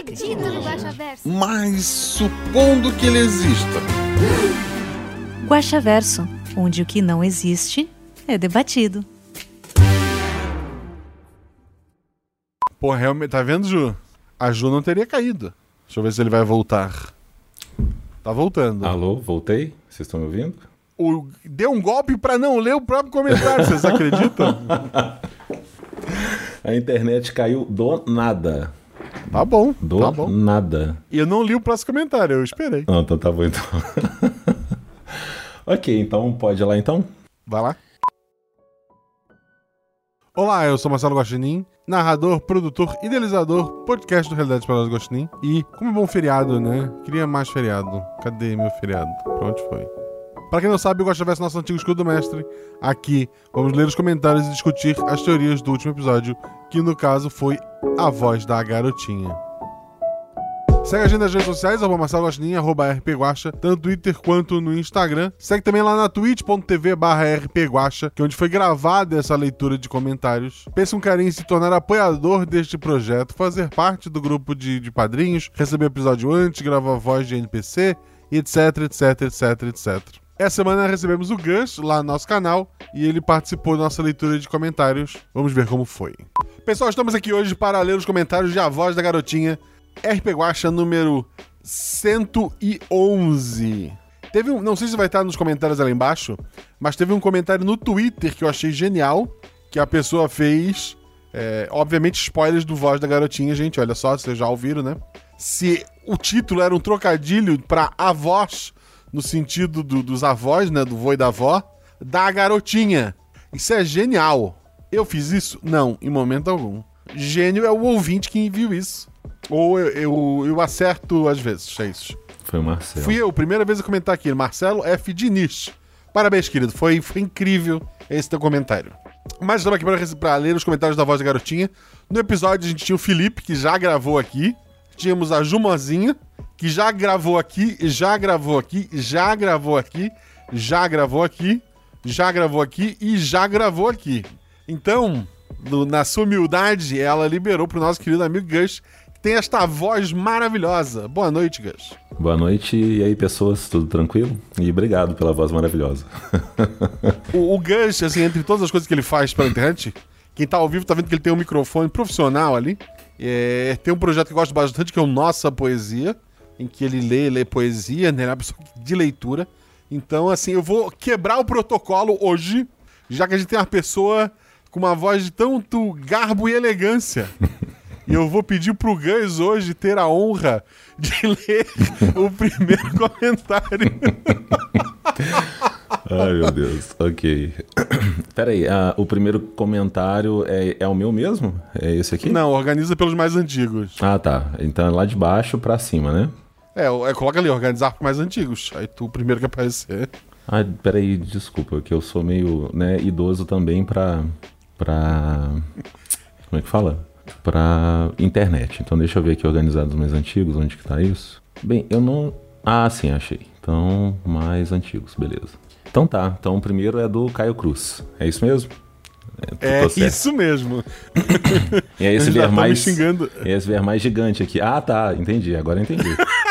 acredito no Guaxaverso. Mas supondo que ele exista. Guaxaverso, onde o que não existe é debatido. Pô, realmente, tá vendo, Ju? A Ju não teria caído. Deixa eu ver se ele vai voltar. Tá voltando. Alô, voltei? Vocês estão me ouvindo? O, deu um golpe pra não ler o próprio comentário, vocês acreditam? A internet caiu do nada. Tá bom, Do tá bom. nada. E eu não li o próximo comentário, eu esperei. Não, então tá bom então. ok, então pode ir lá então? Vai lá. Olá, eu sou Marcelo Guaxinim, narrador, produtor, idealizador, podcast do Realidade para Guaxinim. E, como é bom feriado, né? Queria mais feriado. Cadê meu feriado? Pra onde foi? Pra quem não sabe, eu gosto de ver nosso antigo escudo mestre. Aqui, vamos ler os comentários e discutir as teorias do último episódio, que no caso foi a voz da garotinha. Segue a gente nas redes sociais, arroba Marcelo Guaxinim, arroba rpguacha, tanto no Twitter quanto no Instagram. Segue também lá na twitch.tv barra rpguacha, que é onde foi gravada essa leitura de comentários. Pense um carinho em se tornar apoiador deste projeto, fazer parte do grupo de, de padrinhos, receber episódio antes, gravar voz de NPC, etc, etc, etc, etc. Essa semana recebemos o Gus lá no nosso canal e ele participou da nossa leitura de comentários. Vamos ver como foi. Pessoal, estamos aqui hoje para ler os comentários de A Voz da Garotinha, RP Guacha número 111. Teve um, não sei se vai estar nos comentários ali embaixo, mas teve um comentário no Twitter que eu achei genial, que a pessoa fez, é, obviamente spoilers do Voz da Garotinha, gente, olha só, vocês já ouviram, né? Se o título era um trocadilho para a voz, no sentido do- dos avós, né, do vô e da avó, da garotinha. Isso é genial. Eu fiz isso? Não, em momento algum. Gênio é o ouvinte que enviou isso. Ou eu, eu, eu acerto às vezes, é isso. Foi o Marcelo. Fui eu, primeira vez a comentar aqui, Marcelo F. Diniz. Parabéns, querido. Foi, foi incrível esse teu comentário. Mas estamos aqui para ler os comentários da voz da garotinha. No episódio a gente tinha o Felipe, que já gravou aqui. Tínhamos a Jumozinha, que já gravou aqui, já gravou aqui, já gravou aqui, já gravou aqui, já gravou aqui e já gravou aqui. Então, no- na sua humildade, ela liberou pro nosso querido amigo Gus, que tem esta voz maravilhosa. Boa noite, Gus. Boa noite, e aí pessoas, tudo tranquilo? E obrigado pela voz maravilhosa. O, o Gus, assim, entre todas as coisas que ele faz pela internet, quem tá ao vivo tá vendo que ele tem um microfone profissional ali. É, tem um projeto que eu gosto bastante, que é o Nossa Poesia, em que ele lê, lê poesia, né? Ele é uma pessoa de leitura. Então, assim, eu vou quebrar o protocolo hoje, já que a gente tem uma pessoa com uma voz de tanto garbo e elegância. E eu vou pedir pro Gus hoje ter a honra de ler o primeiro comentário. Ai, meu Deus. Ok. Pera aí, ah, o primeiro comentário é, é o meu mesmo? É esse aqui? Não, organiza pelos mais antigos. Ah, tá. Então é lá de baixo pra cima, né? É, é, coloca ali, organizar por mais antigos. Aí tu, o primeiro que aparecer. Ah, peraí, desculpa, que eu sou meio né, idoso também pra. pra. Como é que fala? Pra internet. Então deixa eu ver aqui organizados mais antigos, onde que tá isso? Bem, eu não. Ah, sim, achei. Então, mais antigos, beleza. Então tá, então o primeiro é do Caio Cruz. É isso mesmo? É tô certo. isso mesmo. E é esse ver tá me mais. xingando. É esse ver mais gigante aqui. Ah, tá, entendi, agora eu entendi.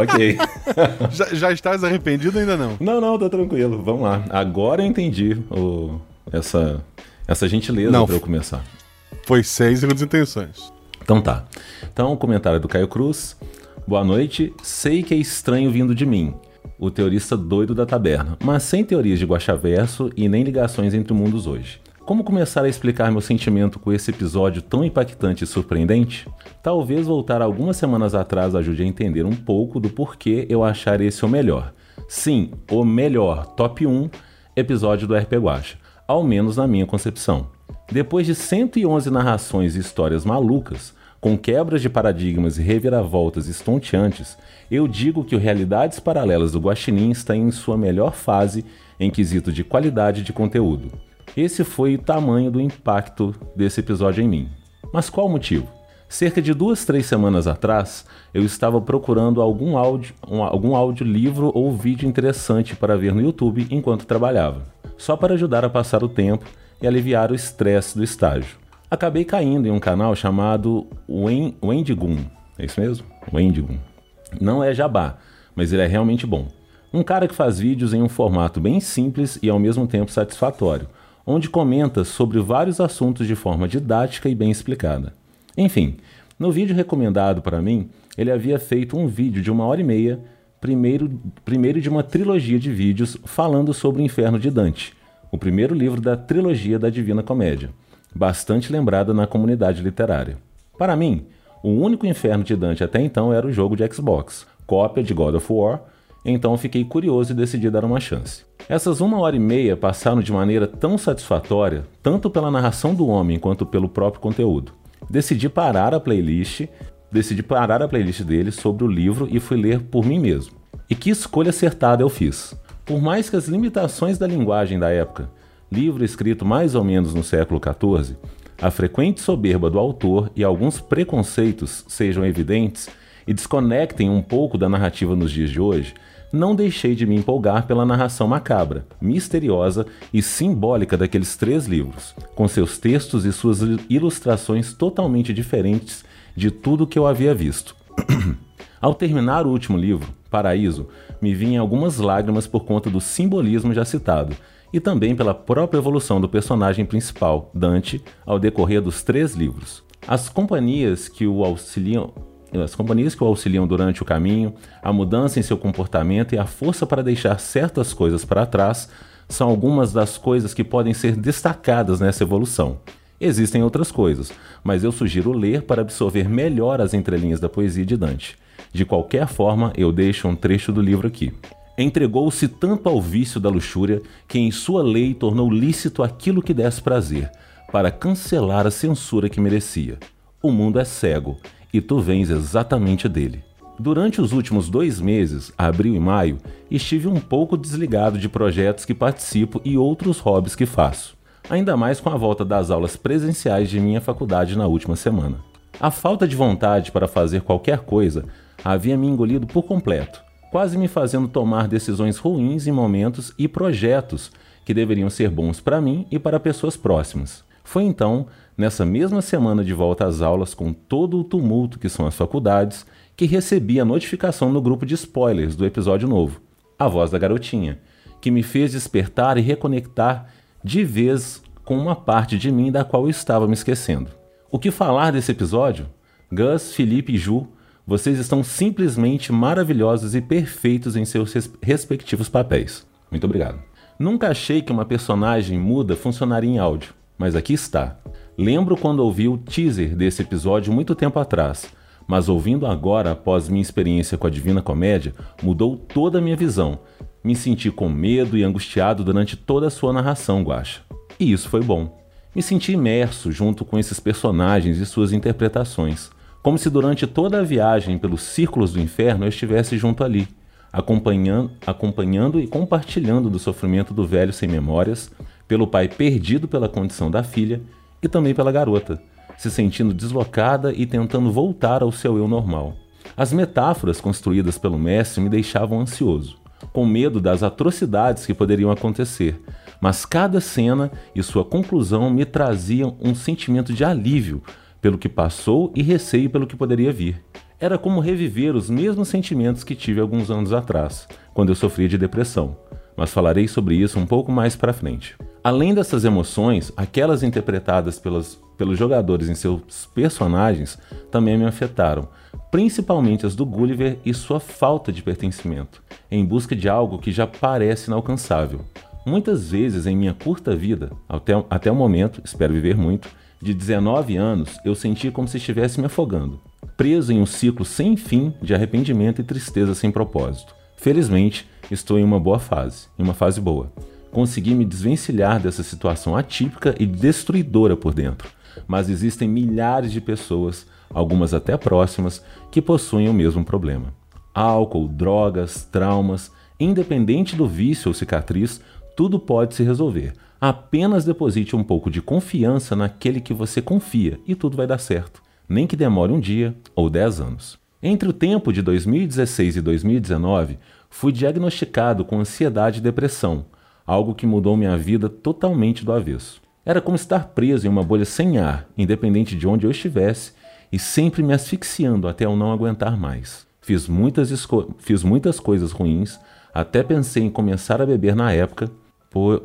ok. Já, já estás arrependido ainda não? Não, não, tá tranquilo. Vamos lá. Agora eu entendi o, essa, essa gentileza Não. pra eu começar. Foi seis segundos intenções. Então tá. Então, o comentário do Caio Cruz. Boa noite. Sei que é estranho vindo de mim, o teorista doido da taberna, mas sem teorias de guaxaverso e nem ligações entre mundos hoje. Como começar a explicar meu sentimento com esse episódio tão impactante e surpreendente? Talvez voltar algumas semanas atrás ajude a entender um pouco do porquê eu achar esse o melhor. Sim, o melhor, top 1 episódio do RP Guacha, ao menos na minha concepção. Depois de 111 narrações e histórias malucas, Com quebras de paradigmas e reviravoltas estonteantes, eu digo que o Realidades Paralelas do Guaxinim está em sua melhor fase em quesito de qualidade de conteúdo. Esse foi o tamanho do impacto desse episódio em mim. Mas qual o motivo? Cerca de duas, três semanas atrás, eu estava procurando algum áudio, um, algum áudio, livro ou vídeo interessante para ver no YouTube enquanto trabalhava, só para ajudar a passar o tempo e aliviar o estresse do estágio. Acabei caindo em um canal chamado Wendigoon. É isso mesmo? Wendigoon. Não é jabá, mas ele é realmente bom. Um cara que faz vídeos em um formato bem simples e ao mesmo tempo satisfatório, onde comenta sobre vários assuntos de forma didática e bem explicada. Enfim, no vídeo recomendado para mim, ele havia feito um vídeo de uma hora e meia, primeiro, primeiro de uma trilogia de vídeos falando sobre o Inferno de Dante, o primeiro livro da trilogia da Divina Comédia, bastante lembrada na comunidade literária. Para mim, o único inferno de Dante até então era o jogo de Xbox, cópia de God of War, então fiquei curioso e decidi dar uma chance. Essas uma hora e meia passaram de maneira tão satisfatória, tanto pela narração do homem quanto pelo próprio conteúdo decidi parar a playlist, decidi parar a playlist dele sobre o livro e fui ler por mim mesmo. E que escolha acertada eu fiz. Por mais que as limitações da linguagem da época, livro escrito mais ou menos no século XIV, a frequente soberba do autor e alguns preconceitos sejam evidentes e desconectem um pouco da narrativa nos dias de hoje, não deixei de me empolgar pela narração macabra, misteriosa e simbólica daqueles três livros, com seus textos e suas ilustrações totalmente diferentes de tudo que eu havia visto. Ao terminar o último livro, Paraíso, me vinham algumas lágrimas por conta do simbolismo já citado e também pela própria evolução do personagem principal, Dante, ao decorrer dos três livros. As companhias que o auxiliam as companhias que o auxiliam durante o caminho, a mudança em seu comportamento e a força para deixar certas coisas para trás são algumas das coisas que podem ser destacadas nessa evolução. Existem outras coisas, mas eu sugiro ler para absorver melhor as entrelinhas da poesia de Dante. De qualquer forma, eu deixo um trecho do livro aqui. Entregou-se tanto ao vício da luxúria que em sua lei tornou lícito aquilo que desse prazer, para cancelar a censura que merecia. O mundo é cego e tu vens exatamente dele. Durante os últimos dois meses, abril e maio, estive um pouco desligado de projetos que participo e outros hobbies que faço, ainda mais com a volta das aulas presenciais de minha faculdade na última semana. A falta de vontade para fazer qualquer coisa havia me engolido por completo, quase me fazendo tomar decisões ruins em momentos e projetos que deveriam ser bons para mim e para pessoas próximas. Foi então nessa mesma semana de volta às aulas, com todo o tumulto que são as faculdades, que recebi a notificação no grupo de spoilers do episódio novo, A Voz da Garotinha, que me fez despertar e reconectar de vez com uma parte de mim da qual eu estava me esquecendo. O que falar desse episódio? Gus, Felipe e Ju, vocês estão simplesmente maravilhosos e perfeitos em seus respectivos papéis. Muito obrigado. Nunca achei que uma personagem muda funcionaria em áudio, mas aqui está. Lembro quando ouvi o teaser desse episódio muito tempo atrás, mas ouvindo agora após minha experiência com a Divina Comédia, mudou toda a minha visão. Me senti com medo e angustiado durante toda a sua narração, Guacha. E isso foi bom. Me senti imerso junto com esses personagens e suas interpretações, como se durante toda a viagem pelos círculos do inferno eu estivesse junto ali, acompanhando, acompanhando e compartilhando do sofrimento do velho sem memórias, pelo pai perdido pela condição da filha e também pela garota, se sentindo deslocada e tentando voltar ao seu eu normal. As metáforas construídas pelo mestre me deixavam ansioso, com medo das atrocidades que poderiam acontecer, mas cada cena e sua conclusão me traziam um sentimento de alívio pelo que passou e receio pelo que poderia vir. Era como reviver os mesmos sentimentos que tive alguns anos atrás, quando eu sofria de depressão, mas falarei sobre isso um pouco mais para frente. Além dessas emoções, aquelas interpretadas pelos, pelos jogadores em seus personagens também me afetaram, principalmente as do Gulliver e sua falta de pertencimento, em busca de algo que já parece inalcançável. Muitas vezes em minha curta vida, até, até o momento, espero viver muito, de 19 anos, eu senti como se estivesse me afogando, preso em um ciclo sem fim de arrependimento e tristeza sem propósito. Felizmente, estou em uma boa fase, em uma fase boa consegui me desvencilhar dessa situação atípica e destruidora por dentro, mas existem milhares de pessoas, algumas até próximas, que possuem o mesmo problema. Álcool, drogas, traumas, independente do vício ou cicatriz, tudo pode se resolver. Apenas deposite um pouco de confiança naquele que você confia e tudo vai dar certo, nem que demore um dia ou dez anos. Entre o tempo de 2016 e 2019, fui diagnosticado com ansiedade e depressão, algo que mudou minha vida totalmente do avesso. Era como estar preso em uma bolha sem ar, independente de onde eu estivesse, e sempre me asfixiando até eu não aguentar mais. Fiz muitas, fiz muitas coisas ruins, até pensei em começar a beber na época,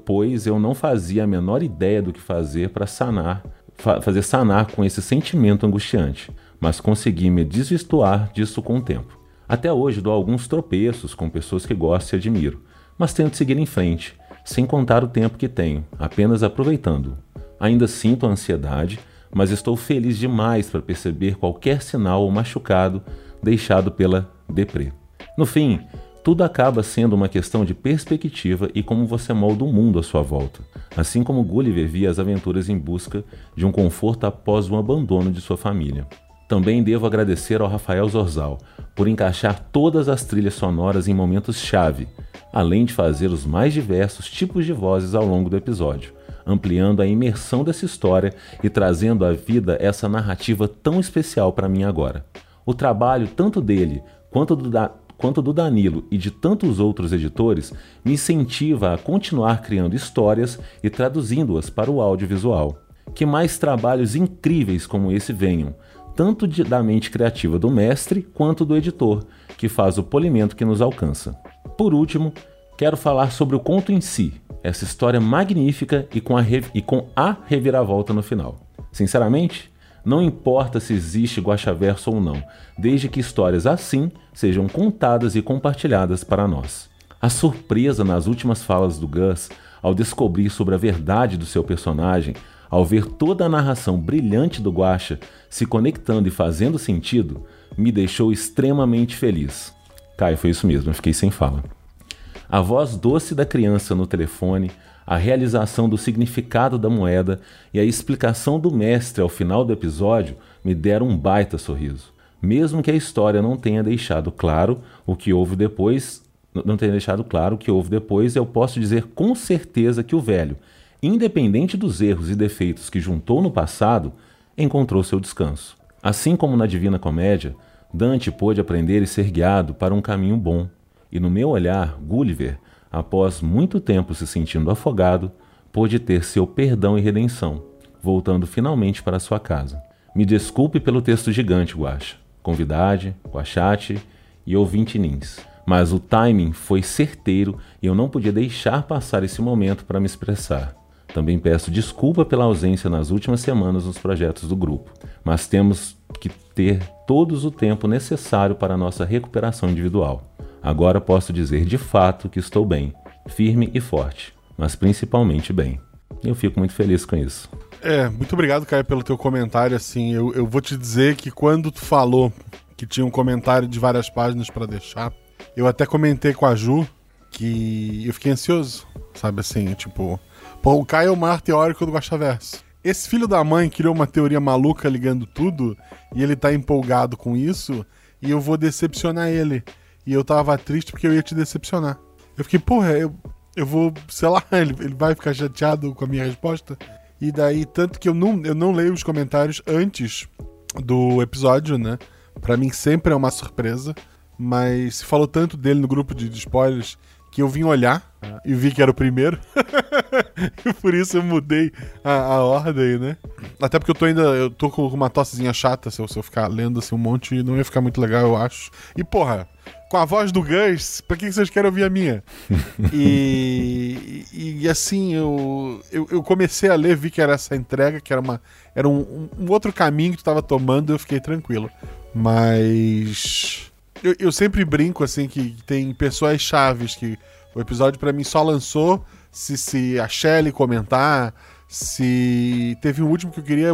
pois eu não fazia a menor ideia do que fazer para sanar, fa fazer sanar com esse sentimento angustiante, mas consegui me desvistuar disso com o tempo. Até hoje dou alguns tropeços com pessoas que gosto e admiro, mas tento seguir em frente, sem contar o tempo que tenho, apenas aproveitando. Ainda sinto ansiedade, mas estou feliz demais para perceber qualquer sinal ou machucado deixado pela deprê. No fim, tudo acaba sendo uma questão de perspectiva e como você molda o mundo à sua volta. Assim como Gulliver via as aventuras em busca de um conforto após o abandono de sua família. Também devo agradecer ao Rafael Zorzal por encaixar todas as trilhas sonoras em momentos-chave, além de fazer os mais diversos tipos de vozes ao longo do episódio, ampliando a imersão dessa história e trazendo à vida essa narrativa tão especial para mim agora. O trabalho tanto dele quanto do, da, quanto do Danilo e de tantos outros editores me incentiva a continuar criando histórias e traduzindo-as para o audiovisual. Que mais trabalhos incríveis como esse venham, tanto de, da mente criativa do mestre quanto do editor, que faz o polimento que nos alcança. Por último, quero falar sobre o conto em si, essa história magnífica e com a, e com a reviravolta no final. Sinceramente, não importa se existe guaxaverso ou não, desde que histórias assim sejam contadas e compartilhadas para nós. A surpresa nas últimas falas do Gus ao descobrir sobre a verdade do seu personagem, ao ver toda a narração brilhante do Guaxa se conectando e fazendo sentido, me deixou extremamente feliz. Caio, foi isso mesmo, eu fiquei sem fala. A voz doce da criança no telefone, a realização do significado da moeda e a explicação do mestre ao final do episódio me deram um baita sorriso. Mesmo que a história não tenha deixado claro o que houve depois, não tenha deixado claro o que houve depois, eu posso dizer com certeza que o velho, independente dos erros e defeitos que juntou no passado, encontrou seu descanso. Assim como na Divina Comédia, Dante pôde aprender e ser guiado para um caminho bom. E no meu olhar, Gulliver após muito tempo se sentindo afogado, pôde ter seu perdão e redenção, voltando finalmente para sua casa. Me desculpe pelo texto gigante, Guacha, convidade, Guachate e ouvinte nins, mas o timing foi certeiro e eu não podia deixar passar esse momento para me expressar. Também peço desculpa pela ausência nas últimas semanas nos projetos do grupo, mas temos que ter todos o tempo necessário para a nossa recuperação individual. Agora posso dizer de fato que estou bem, firme e forte, mas principalmente bem. Eu fico muito feliz com isso. É, muito obrigado, Caio, pelo teu comentário. Assim, eu, eu vou te dizer que quando tu falou que tinha um comentário de várias páginas para deixar, eu até comentei com a Ju que eu fiquei ansioso, sabe assim, tipo, pô, o Caio é o maior teórico do Guaxaverso. Esse filho da mãe criou uma teoria maluca ligando tudo e ele tá empolgado com isso e eu vou decepcionar ele. E eu tava triste porque eu ia te decepcionar. Eu fiquei, porra, eu, eu vou, sei lá, ele, ele vai ficar chateado com a minha resposta. E daí, tanto que eu não, eu não leio os comentários antes do episódio, né? Pra mim sempre é uma surpresa. Mas se falou tanto dele no grupo de, de spoilers que eu vim olhar e vi que era o primeiro. e por isso eu mudei a, a, ordem, né? Até porque eu tô ainda. Eu tô com uma tossezinha chata se eu, se eu ficar lendo assim um monte, não ia ficar muito legal, eu acho. E porra, com a voz do Gus, pra que vocês querem ouvir a minha? e, e, e, assim, eu, eu, eu, comecei a ler, vi que era essa entrega, que era, uma, era um, um outro caminho que tu tava tomando, eu fiquei tranquilo. Mas. Eu, eu sempre brinco, assim, que tem pessoas chaves que o episódio para mim só lançou se, se a Shelly comentar, se teve um último que eu queria.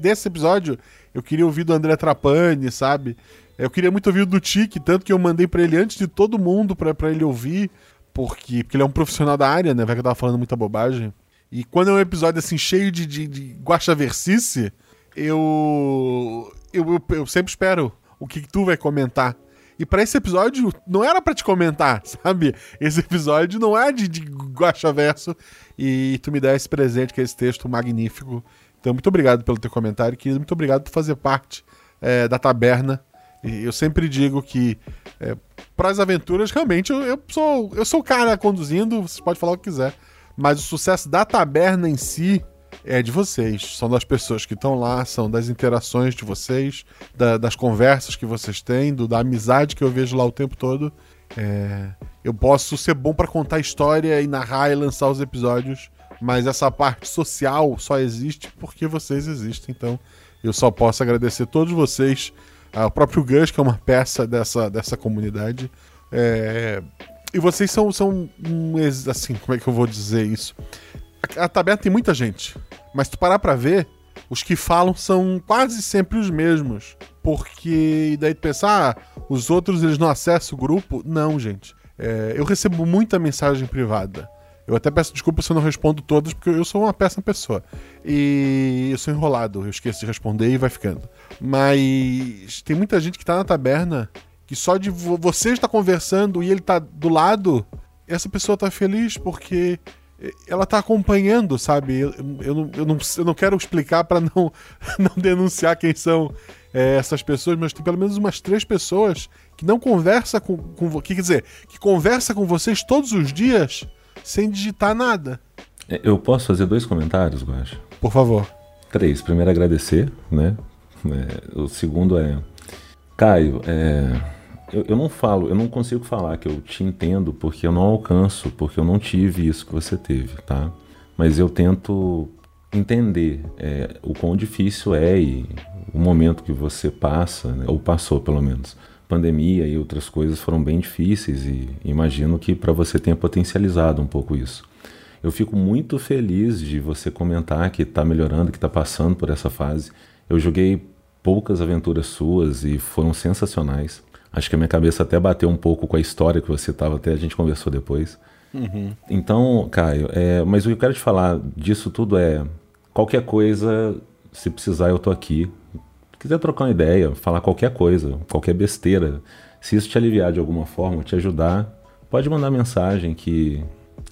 Desse episódio, eu queria ouvir do André Trapani, sabe? Eu queria muito ouvir do Tiki, tanto que eu mandei para ele antes de todo mundo para ele ouvir, porque, porque ele é um profissional da área, né? Vai que eu tava falando muita bobagem. E quando é um episódio assim cheio de, de, de guaxaversice, eu, eu, eu, eu sempre espero o que, que tu vai comentar. E pra esse episódio, não era pra te comentar, sabe? Esse episódio não é de, de guaxaverso. E tu me dá esse presente, que é esse texto magnífico. Então, muito obrigado pelo teu comentário, querido. Muito obrigado por fazer parte é, da taberna. E eu sempre digo que é, para as aventuras, realmente, eu, eu, sou, eu sou o cara conduzindo, você pode falar o que quiser. Mas o sucesso da taberna em si é de vocês. São das pessoas que estão lá, são das interações de vocês, da, das conversas que vocês têm, do, da amizade que eu vejo lá o tempo todo. É, eu posso ser bom para contar história e narrar e lançar os episódios, mas essa parte social só existe porque vocês existem. Então eu só posso agradecer todos vocês, ao próprio Gus, que é uma peça dessa, dessa comunidade. É, e vocês são, são um, assim, como é que eu vou dizer isso? A, taberna tem muita gente, mas tu parar pra ver, os que falam são quase sempre os mesmos. Porque daí tu pensar, ah, os outros eles não acessam o grupo. Não, gente. É, eu recebo muita mensagem privada. Eu até peço desculpa se eu não respondo todas, porque eu sou uma péssima pessoa. E eu sou enrolado, eu esqueço de responder e vai ficando. Mas tem muita gente que tá na taberna que só de você estar conversando e ele tá do lado, essa pessoa tá feliz porque ela tá acompanhando, sabe? Eu, eu, não, eu, não, eu não quero explicar para não, não denunciar quem são é, essas pessoas, mas tem pelo menos umas três pessoas que não conversa com, com que quer dizer, que conversa com vocês todos os dias sem digitar nada. É, eu posso fazer dois comentários, Guacha? Por favor. Três. Primeiro, agradecer, né? É, o segundo é. Caio, é, eu, eu, não falo, eu não consigo falar que eu te entendo porque eu não alcanço, porque eu não tive isso que você teve, tá? Mas eu tento entender é, o quão difícil é e o momento que você passa, né? ou passou pelo menos pandemia e outras coisas foram bem difíceis e imagino que para você tenha potencializado um pouco isso. Eu fico muito feliz de você comentar que está melhorando, que está passando por essa fase. Eu joguei poucas aventuras suas e foram sensacionais. Acho que a minha cabeça até bateu um pouco com a história que você estava, até a gente conversou depois. Uhum. Então, Caio, é, mas o que eu quero te falar disso tudo é: qualquer coisa, se precisar, eu tô aqui quiser trocar uma ideia, falar qualquer coisa, qualquer besteira, se isso te aliviar de alguma forma, te ajudar, pode mandar mensagem que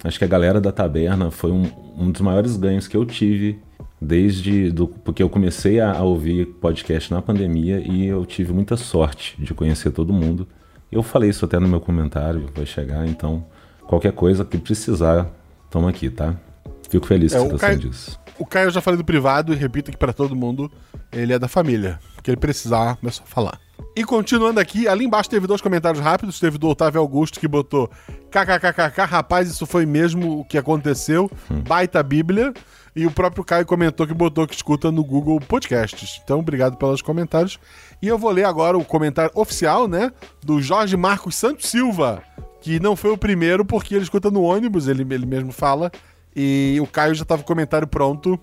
acho que a galera da taberna foi um, um dos maiores ganhos que eu tive desde do, porque eu comecei a, a, ouvir podcast na pandemia e eu tive muita sorte de conhecer todo mundo. Eu falei isso até no meu comentário, vai chegar, então qualquer coisa que precisar, estamos aqui, tá? Fico feliz é, que você Caio... disso. O Caio eu já falei do privado e repito aqui para todo mundo, ele é da família. Que ele precisar, é só falar. E continuando aqui, ali embaixo teve dois comentários rápidos. Teve do Otávio Augusto que botou kkkk, rapaz, isso foi mesmo o que aconteceu. Hum. Baita Bíblia. E o próprio Caio comentou que botou que escuta no Google Podcasts. Então, obrigado pelos comentários. E eu vou ler agora o comentário oficial, né? Do Jorge Marcos Santos Silva. Que não foi o primeiro porque ele escuta no ônibus, ele, ele mesmo fala. E o Caio já tava com o comentário pronto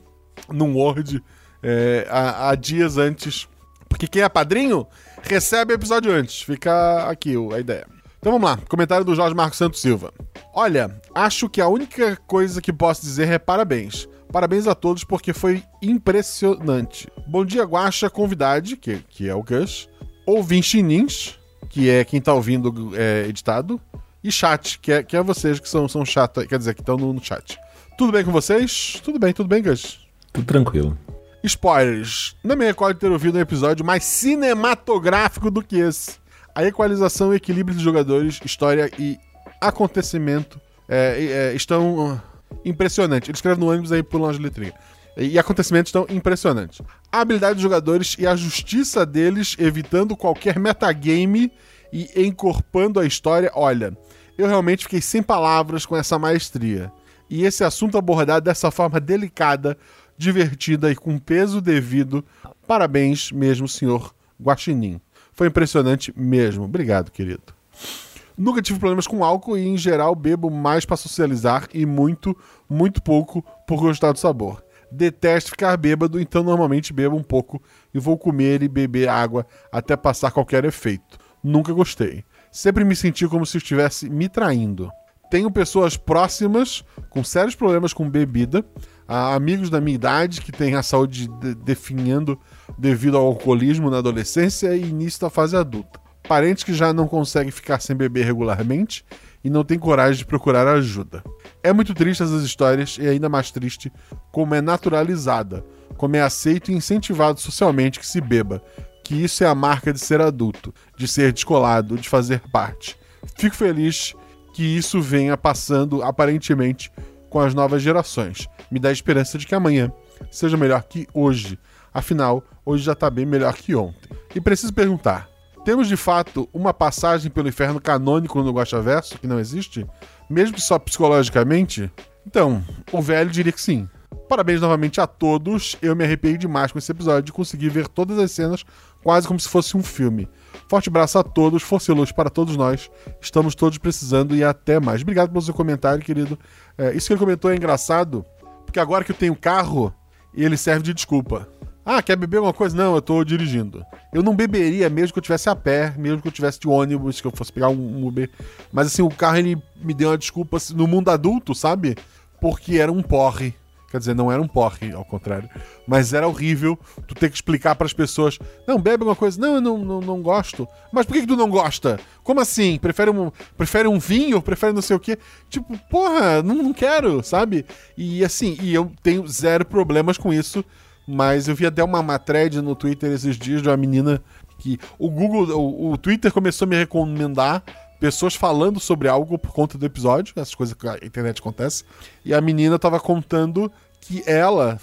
num Word é, há, há, dias antes. Porque quem é padrinho recebe o episódio antes. Fica aqui a ideia. Então vamos lá, comentário do Jorge Marcos Santos Silva. Olha, acho que a única coisa que posso dizer é parabéns. Parabéns a todos porque foi impressionante. Bom dia, Guaxa, convidade, que, que é o Gus. Ouvinte Nins, que é quem tá ouvindo é, editado. E chat, que é, que é vocês que são, são chato, quer dizer, que estão no, no chat. Tudo bem com vocês? Tudo bem, tudo bem, Gus? Tudo tranquilo. Spoilers. Não me recordo de ter ouvido um episódio mais cinematográfico do que esse. A equalização e equilíbrio dos jogadores, história e acontecimento é, é, estão impressionantes. Ele escreve no ônibus aí por longe de letrinha. E acontecimentos estão impressionantes. A habilidade dos jogadores e a justiça deles, evitando qualquer metagame e encorpando a história. Olha, eu realmente fiquei sem palavras com essa maestria e esse assunto abordado dessa forma delicada, divertida e com peso devido. Parabéns mesmo, senhor Guaxinim. Foi impressionante mesmo. Obrigado, querido. Nunca tive problemas com álcool e, em geral, bebo mais para socializar e muito, muito pouco por gostar do sabor. Detesto ficar bêbado, então normalmente bebo um pouco e vou comer e beber água até passar qualquer efeito. Nunca gostei. Sempre me senti como se estivesse me traindo. tenho pessoas próximas com sérios problemas com bebida, amigos da minha idade que têm a saúde de- definhando devido ao alcoolismo na adolescência e início da fase adulta. Parentes que já não conseguem ficar sem beber regularmente e não têm coragem de procurar ajuda. É muito triste essas histórias e ainda mais triste como é naturalizada, como é aceito e incentivado socialmente que se beba, que isso é a marca de ser adulto, de ser descolado, de fazer parte. Fico feliz que isso venha passando aparentemente com as novas gerações. Me dá esperança de que amanhã seja melhor que hoje. Afinal, hoje já tá bem melhor que ontem. E preciso perguntar: temos de fato uma passagem pelo inferno canônico no Guaxaverso que não existe? Mesmo que só psicologicamente? Então, o velho diria que sim. Parabéns novamente a todos. Eu me arrepiei demais com esse episódio de conseguir ver todas as cenas quase como se fosse um filme. Forte abraço a todos, força e luz para todos nós. Estamos todos precisando e até mais. Obrigado pelo seu comentário, querido. É, isso que ele comentou é engraçado, porque agora que eu tenho carro, ele serve de desculpa. Ah, quer beber alguma coisa? Não, eu tô dirigindo. Eu não beberia mesmo que eu tivesse a pé, mesmo que eu tivesse de ônibus, que eu fosse pegar um Uber. Mas assim, o carro ele me deu uma desculpa assim, no mundo adulto, sabe? Porque era um porre. Quer dizer, não era um porre, ao contrário. Mas era horrível tu ter que explicar pras pessoas: não, bebe alguma coisa. Não, eu não, não, não gosto. Mas por que, que tu não gosta? Como assim? Prefere um, prefere um vinho? Prefere não sei o quê? Tipo, porra, não, não quero, sabe? E assim, e eu tenho zero problemas com isso. Mas eu vi até uma, thread no Twitter esses dias de uma menina que o Google, o, o Twitter começou a me recomendar pessoas falando sobre algo por conta do episódio, essas coisas que a internet acontece. E a menina tava contando que ela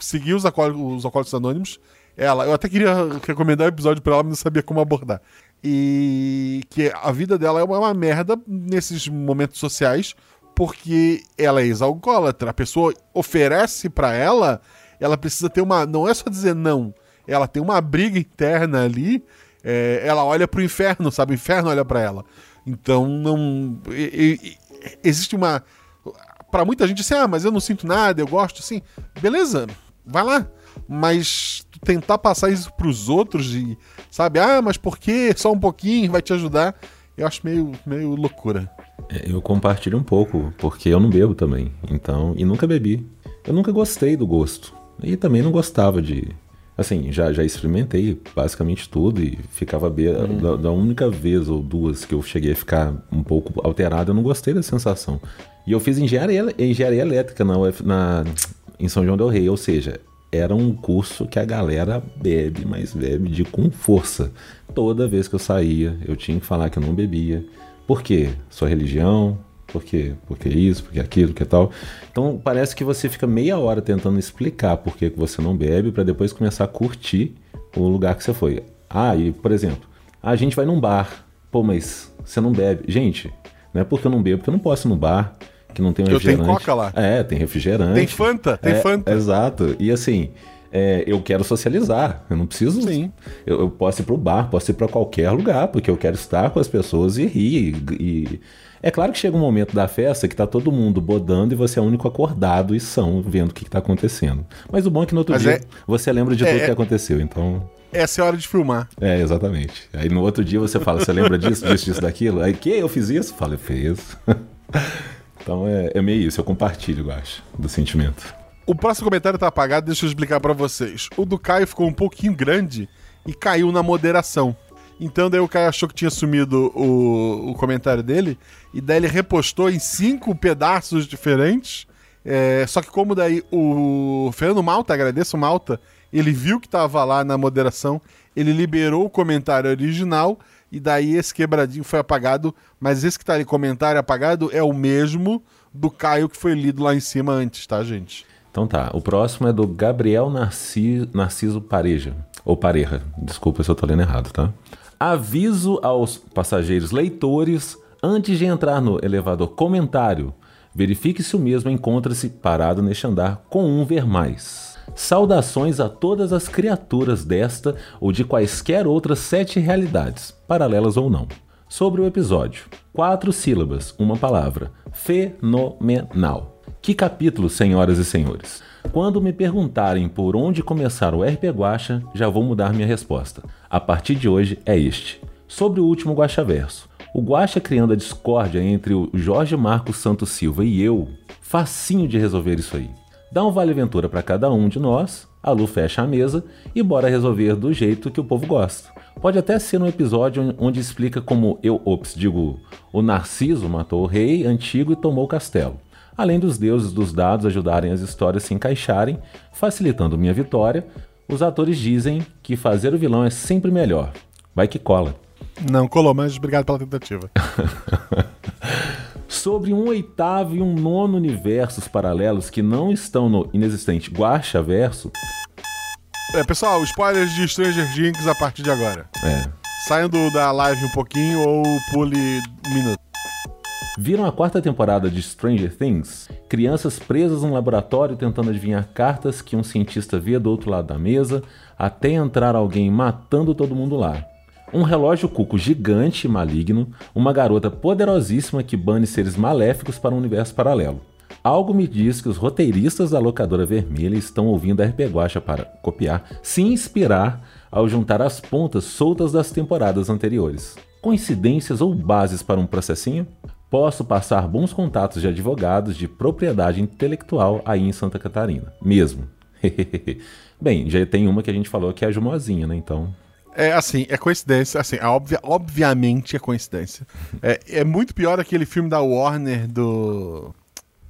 seguiu os, alcoó- os anônimos. Ela, eu até queria recomendar o episódio pra ela, mas não sabia como abordar. E que a vida dela é uma, uma merda nesses momentos sociais, porque ela é ex-alcoólatra. A pessoa oferece pra ela, ela precisa ter uma. Não é só dizer não, ela tem uma briga interna ali. é, ela olha pro inferno, sabe? O inferno olha pra ela. Então não. e- e- existe uma. Pra muita gente assim, ah, mas eu não sinto nada, eu gosto, assim. Beleza, vai lá. Mas tentar passar isso pros outros e, sabe, ah, mas por quê? Só um pouquinho vai te ajudar. Eu acho meio, meio loucura. É, Eu compartilho um pouco, porque eu não bebo também. Então, e nunca bebi. Eu nunca gostei do gosto. E também não gostava de. Assim, já, já experimentei basicamente tudo e ficava be... da, da única vez ou duas que eu cheguei a ficar um pouco alterado, eu não gostei da sensação. E eu fiz engenharia, engenharia elétrica na, UF, na em São João del Rei, ou seja, era um curso que a galera bebe, mas bebe de com força. Toda vez que eu saía, eu tinha que falar que eu não bebia. Por quê? Sua religião? Por quê? Porque isso, porque aquilo, que tal. Então parece que você fica meia hora tentando explicar por que você não bebe para depois começar a curtir o lugar que você foi. Ah, e por exemplo, a gente vai num bar. Pô, mas você não bebe. Gente, não é porque eu não bebo, porque eu não posso ir no bar que não tem um Eu tenho refrigerante. Coca lá. É, tem refrigerante. Tem Fanta, tem É, Fanta. Exato. E assim, é, eu quero socializar. Eu não preciso. Sim. Eu, eu posso ir pro bar, posso ir para qualquer lugar, porque eu quero estar com as pessoas e rir. E, e- É claro que chega um momento da festa que tá todo mundo bodando e você é o único acordado e são vendo o que, que tá acontecendo. Mas o bom é que no outro Mas dia é- você lembra de é- tudo que aconteceu. Então. Essa é a hora de filmar. É, exatamente. Aí no outro dia você fala, você lembra disso, disso, disso, daquilo? Aí, que? Eu fiz isso? Fala, eu fiz. então é, é meio isso, eu compartilho, eu acho, do sentimento. O próximo comentário tá apagado, deixa eu explicar pra vocês. O do Caio ficou um pouquinho grande e caiu na moderação. Então daí o Caio achou que tinha sumido o, o comentário dele, e daí ele repostou em cinco pedaços diferentes. É, só que como daí o Fernando Malta, agradeço Malta, ele viu que tava lá na moderação, ele liberou o comentário original, e daí esse quebradinho foi apagado, mas esse que tá ali comentário apagado é o mesmo do Caio que foi lido lá em cima antes, tá, gente? Então tá, o próximo é do Gabriel Narci- Narciso Pareja. Ou Pareja, desculpa se eu tô lendo errado, tá? Aviso aos passageiros leitores antes de entrar no elevador comentário. Verifique se o mesmo encontra-se parado neste andar com um ver mais. Saudações a todas as criaturas desta ou de quaisquer outras sete realidades, paralelas ou não. Sobre o episódio. Quatro sílabas, uma palavra. Fenomenal. Que capítulo, senhoras e senhores? Quando me perguntarem por onde começar o RP Guacha, já vou mudar minha resposta. A partir de hoje é este. Sobre o último Guaxaverso. O Guaxa criando a discórdia entre o Jorge Marcos Santos Silva e eu, facinho de resolver isso aí. Dá um vale aventura para cada um de nós, a Lu fecha a mesa e bora resolver do jeito que o povo gosta. Pode até ser um episódio onde explica como eu, ops, digo, o Narciso matou o rei antigo e tomou o castelo. Além dos deuses dos dados ajudarem as histórias se encaixarem, facilitando minha vitória, os atores dizem que fazer o vilão é sempre melhor. Vai que cola. Não colou, mas obrigado pela tentativa. Sobre um oitavo e um nono universos paralelos que não estão no inexistente Guacha Verso. É, pessoal, spoilers de Stranger Things a partir de agora. É. Saiam do- da live um pouquinho ou pule um minuto. Viram a quarta temporada de Stranger Things? Crianças presas num laboratório tentando adivinhar cartas que um cientista vê do outro lado da mesa, até entrar alguém matando todo mundo lá. Um relógio cuco gigante e maligno, uma garota poderosíssima que bane seres maléficos para um universo paralelo. Algo me diz que os roteiristas da locadora vermelha estão ouvindo a RP Guacha para copiar, se inspirar ao juntar as pontas soltas das temporadas anteriores. Coincidências ou bases para um processinho? Posso passar bons contatos de advogados de propriedade intelectual aí em Santa Catarina. Mesmo. Bem, já tem uma que a gente falou que é a Jumozinha, né? Então. É assim, é coincidência, assim, é obvia- obviamente é coincidência. É, é muito pior aquele filme da Warner do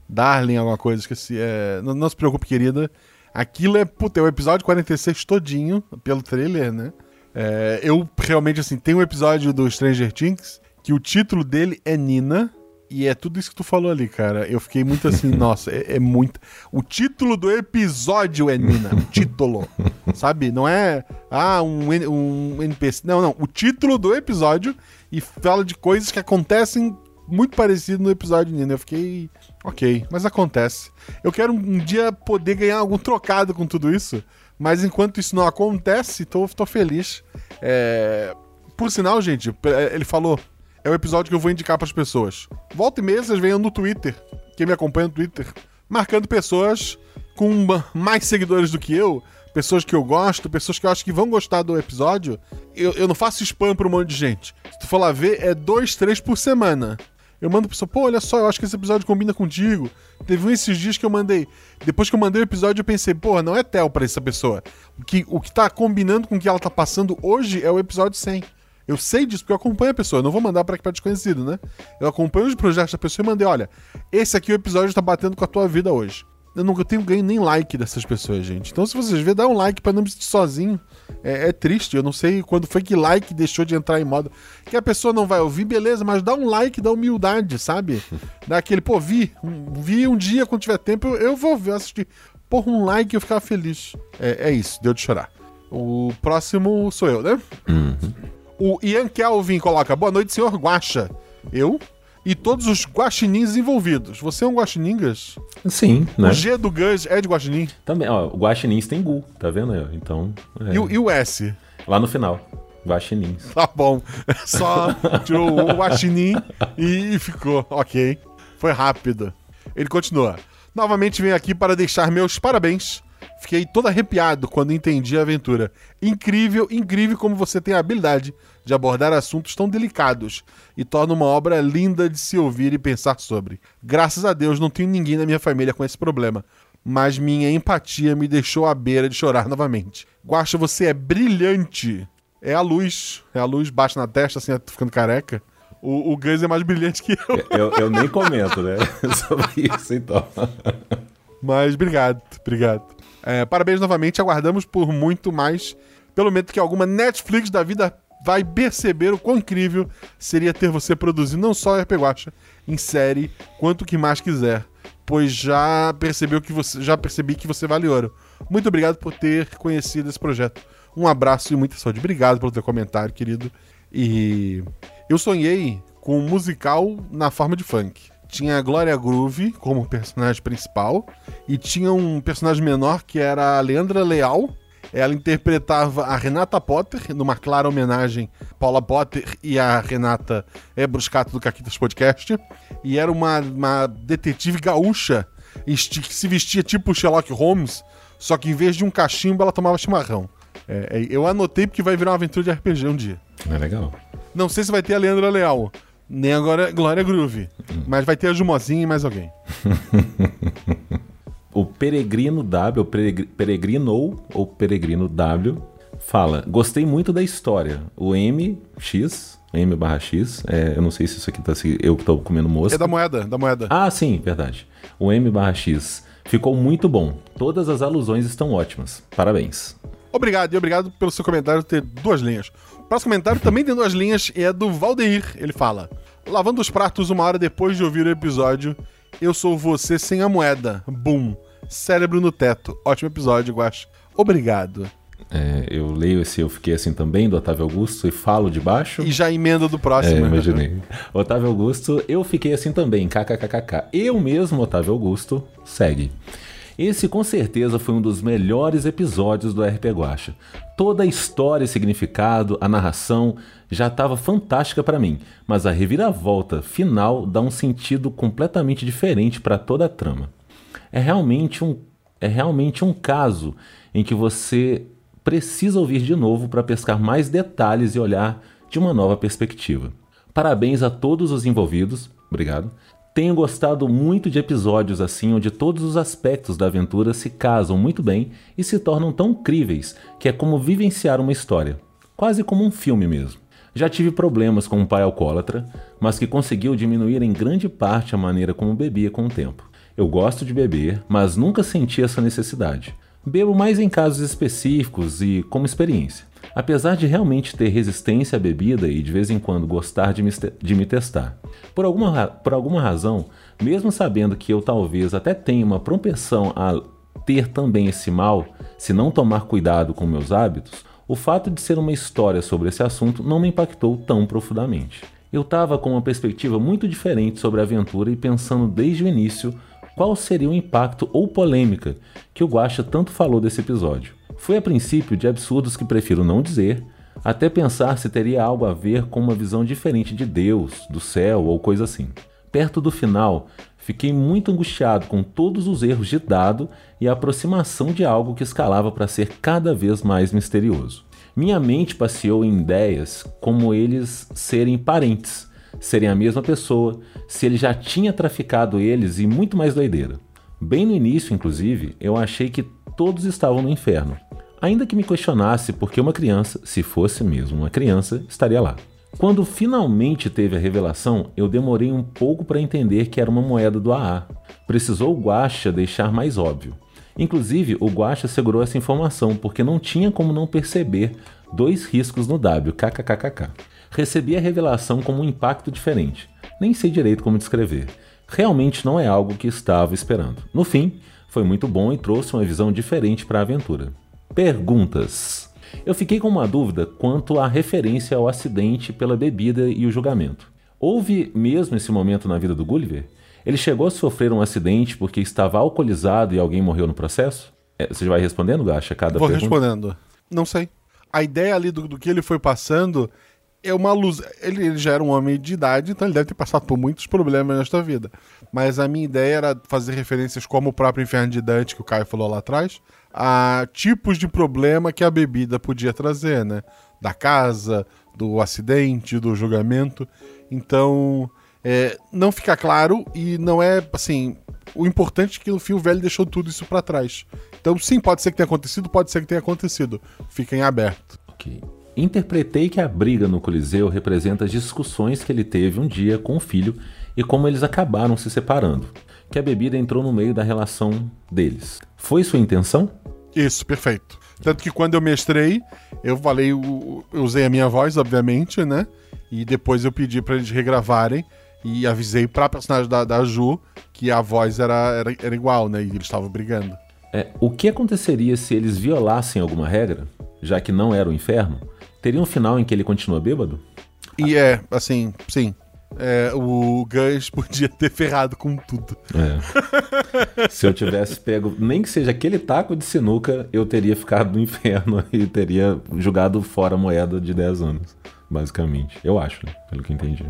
Darling, alguma coisa, esqueci. É, não, não se preocupe, querida. Aquilo é, puta, é o episódio 46 todinho, pelo trailer, né? É, eu realmente, assim, tem um episódio do Stranger Things que o título dele é Nina. E é tudo isso que tu falou ali, cara. Eu fiquei muito assim, nossa, é, é muito. O título do episódio é Nina. O título. sabe? Não é, ah, um, um NPC. Não, não. O título do episódio e fala de coisas que acontecem muito parecido no episódio Nina. Eu fiquei, ok, mas acontece. Eu quero um, dia poder ganhar algum trocado com tudo isso, mas enquanto isso não acontece, tô, tô feliz. É, Por sinal, gente, ele falou, é o episódio que eu vou indicar pras pessoas. Volta e meia vocês venham no Twitter, quem me acompanha no Twitter, marcando pessoas com ma- mais seguidores do que eu, pessoas que eu gosto, pessoas que eu acho que vão gostar do episódio. Eu, eu não faço spam pra um monte de gente. Se tu for lá ver, é dois, três por semana. Eu mando pra pessoa, pô, olha só, eu acho que esse episódio combina contigo. Teve um esses dias que eu mandei. Depois que eu mandei o episódio, eu pensei, pô, não é tel pra essa pessoa. O que, o que tá combinando com o que ela tá passando hoje é o episódio 100. Eu sei disso porque eu acompanho a pessoa. Eu não vou mandar pra, pra desconhecido, né? Eu acompanho os projetos da pessoa e mandei, olha, esse aqui o episódio tá batendo com a tua vida hoje. Eu nunca tenho ganho nem like dessas pessoas, gente. Então, se vocês verem, dá um like pra não me sentir sozinho. É, é triste. Eu não sei quando foi que like deixou de entrar em moda. Que a pessoa não vai ouvir, beleza, mas dá um like da humildade, sabe? Dá aquele, pô, vi. vi um dia quando tiver tempo, eu, eu vou ver, assistir. Porra, um like eu ficava feliz. É, é isso, deu de chorar. O próximo sou eu, né? O Ian Kelvin coloca: Boa noite, senhor Guaxa. Eu e todos os guaxinins envolvidos. Você é um guaxiningas? Sim, né? O G do Gus é de guaxinim? Também, ó, o Guaxinins tem Gu, tá vendo? Então. é, E, o- e o S? Lá no final. Guaxinins. Tá bom. Só tirou o guaxinim e, e ficou. Ok. Foi rápido. Ele continua. Novamente venho aqui para deixar meus parabéns. Fiquei todo arrepiado quando entendi a aventura. Incrível, incrível como você tem a habilidade de abordar assuntos tão delicados e torna uma obra linda de se ouvir e pensar sobre. Graças a Deus não tenho ninguém na minha família com esse problema, mas minha empatia me deixou à beira de chorar novamente. Guaxa, você é brilhante. É a luz. É a luz baixa na testa, assim, tô ficando careca. O, o é mais brilhante que eu. Eu, eu nem comento, né? Sobre isso, então. Mas obrigado, obrigado. É, parabéns novamente, aguardamos por muito mais. Pelo menos que alguma Netflix da vida vai perceber o quão incrível seria ter você produzindo não só RP Guacha em série, quanto o que mais quiser. Pois já percebeu que você já percebi que você vale ouro. Muito obrigado por ter conhecido esse projeto. Um abraço e muita saúde. Obrigado pelo teu comentário, querido. E eu sonhei com um musical na forma de funk. Tinha a Glória Groove como personagem principal e tinha um personagem menor que era a Leandra Leal. Ela interpretava a Renata Potter, numa clara homenagem a Paula Potter e a Renata é Bruscato do Caquitas Podcast. E era uma, uma detetive gaúcha que se vestia tipo Sherlock Holmes, só que em vez de um cachimbo ela tomava chimarrão. É, é, eu anotei porque vai virar uma aventura de RPG um dia. É legal. Não sei se vai ter a Leandra Leal, Nem agora Glória Groove. Mas vai ter a Jumozinha e mais alguém. O Peregrino W, Peregrino ou Peregrino W, fala: Gostei muito da história. O MX, M barra X, é, eu não sei se isso aqui tá se eu que tô comendo mosca. É da moeda, da moeda. Ah, sim, verdade. O M barra X ficou muito bom. Todas as alusões estão ótimas. Parabéns. Obrigado, e obrigado pelo seu comentário ter duas linhas. Próximo comentário também tem duas linhas e é do Valdeir. Ele fala: Lavando os pratos uma hora depois de ouvir o episódio, eu sou você sem a moeda. Boom. Cérebro no teto. Ótimo episódio, Guax. Obrigado. É, eu leio esse Eu Fiquei Assim Também, do Otávio Augusto, e falo de baixo. E já emenda do É, próximo. imaginei. Otávio Augusto, eu fiquei assim também, kkkk. Eu mesmo, Otávio Augusto, segue. Esse com certeza foi um dos melhores episódios do RP Guacha. Toda a história e significado, a narração já estava fantástica para mim, mas a reviravolta final dá um sentido completamente diferente para toda a trama. É realmente um é realmente um caso em que você precisa ouvir de novo para pescar mais detalhes e olhar de uma nova perspectiva. Parabéns a todos os envolvidos, obrigado. Tenho gostado muito de episódios assim onde todos os aspectos da aventura se casam muito bem e se tornam tão críveis que é como vivenciar uma história, quase como um filme mesmo. Já tive problemas com um pai alcoólatra, mas que conseguiu diminuir em grande parte a maneira como bebia com o tempo. Eu gosto de beber, mas nunca senti essa necessidade. Bebo mais em casos específicos e como experiência. Apesar de realmente ter resistência à bebida e de vez em quando gostar de me, de me testar. Por alguma, por alguma razão, mesmo sabendo que eu talvez até tenha uma propensão a ter também esse mal, se não tomar cuidado com meus hábitos, o fato de ser uma história sobre esse assunto não me impactou tão profundamente. Eu estava com uma perspectiva muito diferente sobre a aventura e pensando desde o início qual seria o impacto ou polêmica que o Guaxa tanto falou desse episódio. Foi a princípio de absurdos que prefiro não dizer, até pensar se teria algo a ver com uma visão diferente de Deus, do céu ou coisa assim. Perto do final, fiquei muito angustiado com todos os erros de dado e a aproximação de algo que escalava para ser cada vez mais misterioso. Minha mente passeou em ideias como eles serem parentes, serem a mesma pessoa, se ele já tinha traficado eles e muito mais doideira. Bem no início, inclusive, eu achei que todos estavam no inferno. Ainda que me questionasse por que uma criança, se fosse mesmo uma criança, estaria lá. Quando finalmente teve a revelação, eu demorei um pouco para entender que era uma moeda do AA. Precisou o Guaxa deixar mais óbvio. Inclusive, o Guaxa segurou essa informação porque não tinha como não perceber dois riscos no W. Recebi a revelação como um impacto diferente. Nem sei direito como descrever. Realmente não é algo que estava esperando. No fim, foi muito bom e trouxe uma visão diferente para a aventura. Perguntas. Eu fiquei com uma dúvida quanto à referência ao acidente pela bebida e o julgamento. Houve mesmo esse momento na vida do Gulliver? Ele chegou a sofrer um acidente porque estava alcoolizado e alguém morreu no processo? É, você vai respondendo, Gacha, cada Vou pergunta? respondendo. Não sei. A ideia ali do, do que ele foi passando é uma luz. Ele, ele já era um homem de idade, então ele deve ter passado por muitos problemas nesta vida. Mas a minha ideia era fazer referências como o próprio Inferno de Dante, que o Caio falou lá atrás, a tipos de problema que a bebida podia trazer, né? Da casa, do acidente, do julgamento. Então, é, não fica claro e não é assim. O importante é que o fio velho deixou tudo isso pra trás. Então, sim, pode ser que tenha acontecido, pode ser que tenha acontecido. Fica em aberto. Ok. Interpretei que a briga no Coliseu representa as discussões que ele teve um dia com o filho e como eles acabaram se separando. Que a bebida entrou no meio da relação deles. Foi sua intenção? Isso, perfeito. Tanto que quando eu mestrei, eu falei, eu usei a minha voz, obviamente, né? E depois eu pedi pra eles regravarem e avisei pra personagem da, da Ju que a voz era, era, era igual, né? E eles estavam brigando. É, o que aconteceria se eles violassem alguma regra, já que não era o inferno? Teria um final em que ele continua bêbado? E é, assim, sim. É, o Gus podia ter ferrado com tudo. É. Se eu tivesse pego, nem que seja aquele taco de sinuca, eu teria ficado no inferno e teria jogado fora a moeda de 10 anos, basicamente. Eu acho, né? Pelo que entendi.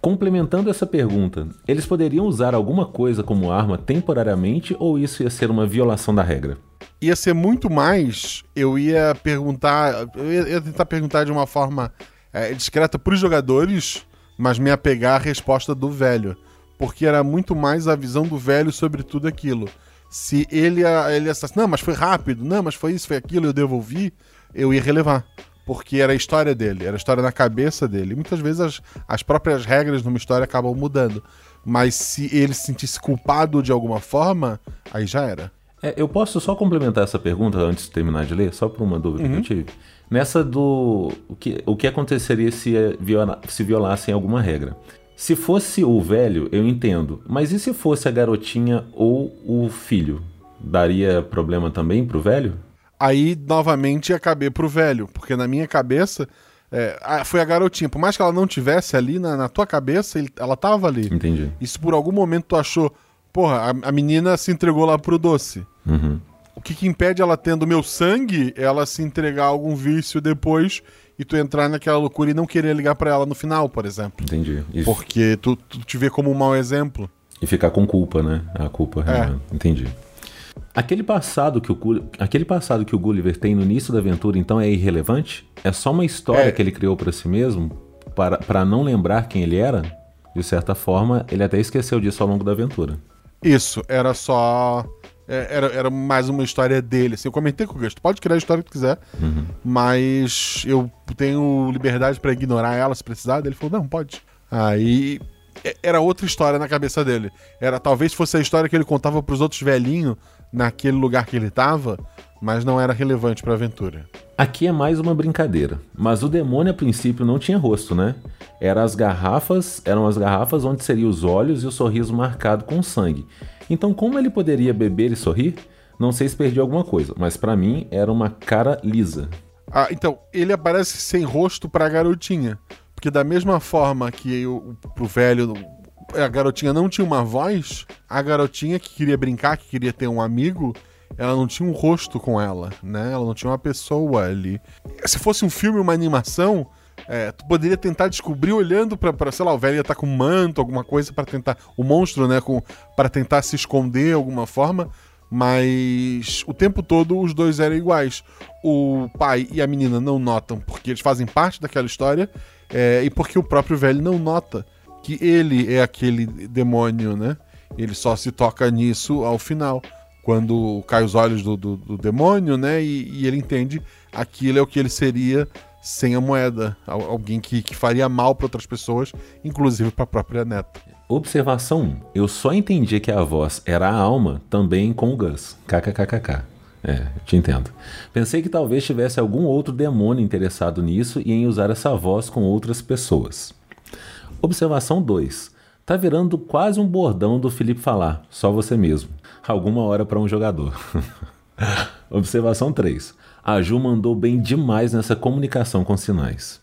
Complementando essa pergunta, eles poderiam usar alguma coisa como arma temporariamente ou isso ia ser uma violação da regra? Ia ser muito mais. Eu ia perguntar. Eu ia, ia tentar perguntar de uma forma é, discreta para os jogadores mas me apegar à resposta do velho, porque era muito mais a visão do velho sobre tudo aquilo. Se ele, ele assassinou, não, mas foi rápido, não, mas foi isso, foi aquilo, eu devolvi, eu ia relevar. Porque era a história dele, era a história na cabeça dele. Muitas vezes as, as próprias regras numa história acabam mudando. Mas se ele se sentisse culpado de alguma forma, aí já era. É, eu posso só complementar essa pergunta antes de terminar de ler, só por uma dúvida que eu tive. Nessa do. O que, o que aconteceria se, eh, viola, se violassem alguma regra? Se fosse o velho, eu entendo. Mas e se fosse a garotinha ou o filho? Daria problema também pro velho? Aí, novamente, ia caber pro velho, porque na minha cabeça. é, foi a garotinha. Por mais que ela não tivesse ali na, na tua cabeça, ele- ela tava ali. Entendi. E se por algum momento tu achou, porra, a, a menina se entregou lá pro doce. Uhum. O que, que impede ela tendo meu sangue, ela se entregar a algum vício depois e tu entrar naquela loucura e não querer ligar pra ela no final, por exemplo. Entendi. E, Porque tu, tu te vê como um mau exemplo. e ficar com culpa, né? A culpa É. real. Entendi. Aquele passado, que o, aquele passado que o Gulliver tem no início da aventura, então, é irrelevante? É só uma história É. que ele criou pra si mesmo para, para não lembrar quem ele era? De certa forma, ele até esqueceu disso ao longo da aventura. Isso, era só. é, Era, era mais uma história dele. Assim, eu comentei com o Gus, tu pode criar a história que tu quiser, mas eu tenho liberdade pra ignorar ela se precisar. Ele falou: não, pode. Aí é- era outra história na cabeça dele. Era talvez fosse a história que ele contava pros outros velhinhos naquele lugar que ele tava, mas não era relevante pra aventura. Aqui é mais uma brincadeira, mas o demônio a princípio não tinha rosto, né? Eram as garrafas, eram as garrafas onde seriam os olhos e o sorriso marcado com sangue. Então, como ele poderia beber e sorrir? Não sei se perdi alguma coisa, mas pra mim era uma cara lisa. Ah, então, ele aparece sem rosto pra garotinha. Porque da mesma forma que o, pro velho a garotinha não tinha uma voz, a garotinha que queria brincar, que queria ter um amigo, ela não tinha um rosto com ela, né? Ela não tinha uma pessoa ali. Se fosse um filme, uma animação, é, tu poderia tentar descobrir olhando pra sei lá, o velho ia estar com um manto, alguma coisa pra tentar. O monstro, né? Com, para tentar se esconder de alguma forma. Mas o tempo todo os dois eram iguais. O pai e a menina não notam porque eles fazem parte daquela história é, e porque o próprio velho não nota que ele é aquele demônio, né? Ele só se toca nisso ao final, quando cai os olhos do, do- do demônio, né? E, e ele entende aquilo é o que ele seria sem a moeda, Al- alguém que, que faria mal para outras pessoas, inclusive para a própria neta. Observação 1. Eu só entendi que a voz era a alma também com o Gus. KKKKK. É, te entendo. Pensei que talvez tivesse algum outro demônio interessado nisso e em usar essa voz com outras pessoas. Observação 2. Tá virando quase um bordão do Felipe falar, só você mesmo. Alguma hora para um jogador. Observação 3. A Ju mandou bem demais nessa comunicação com sinais.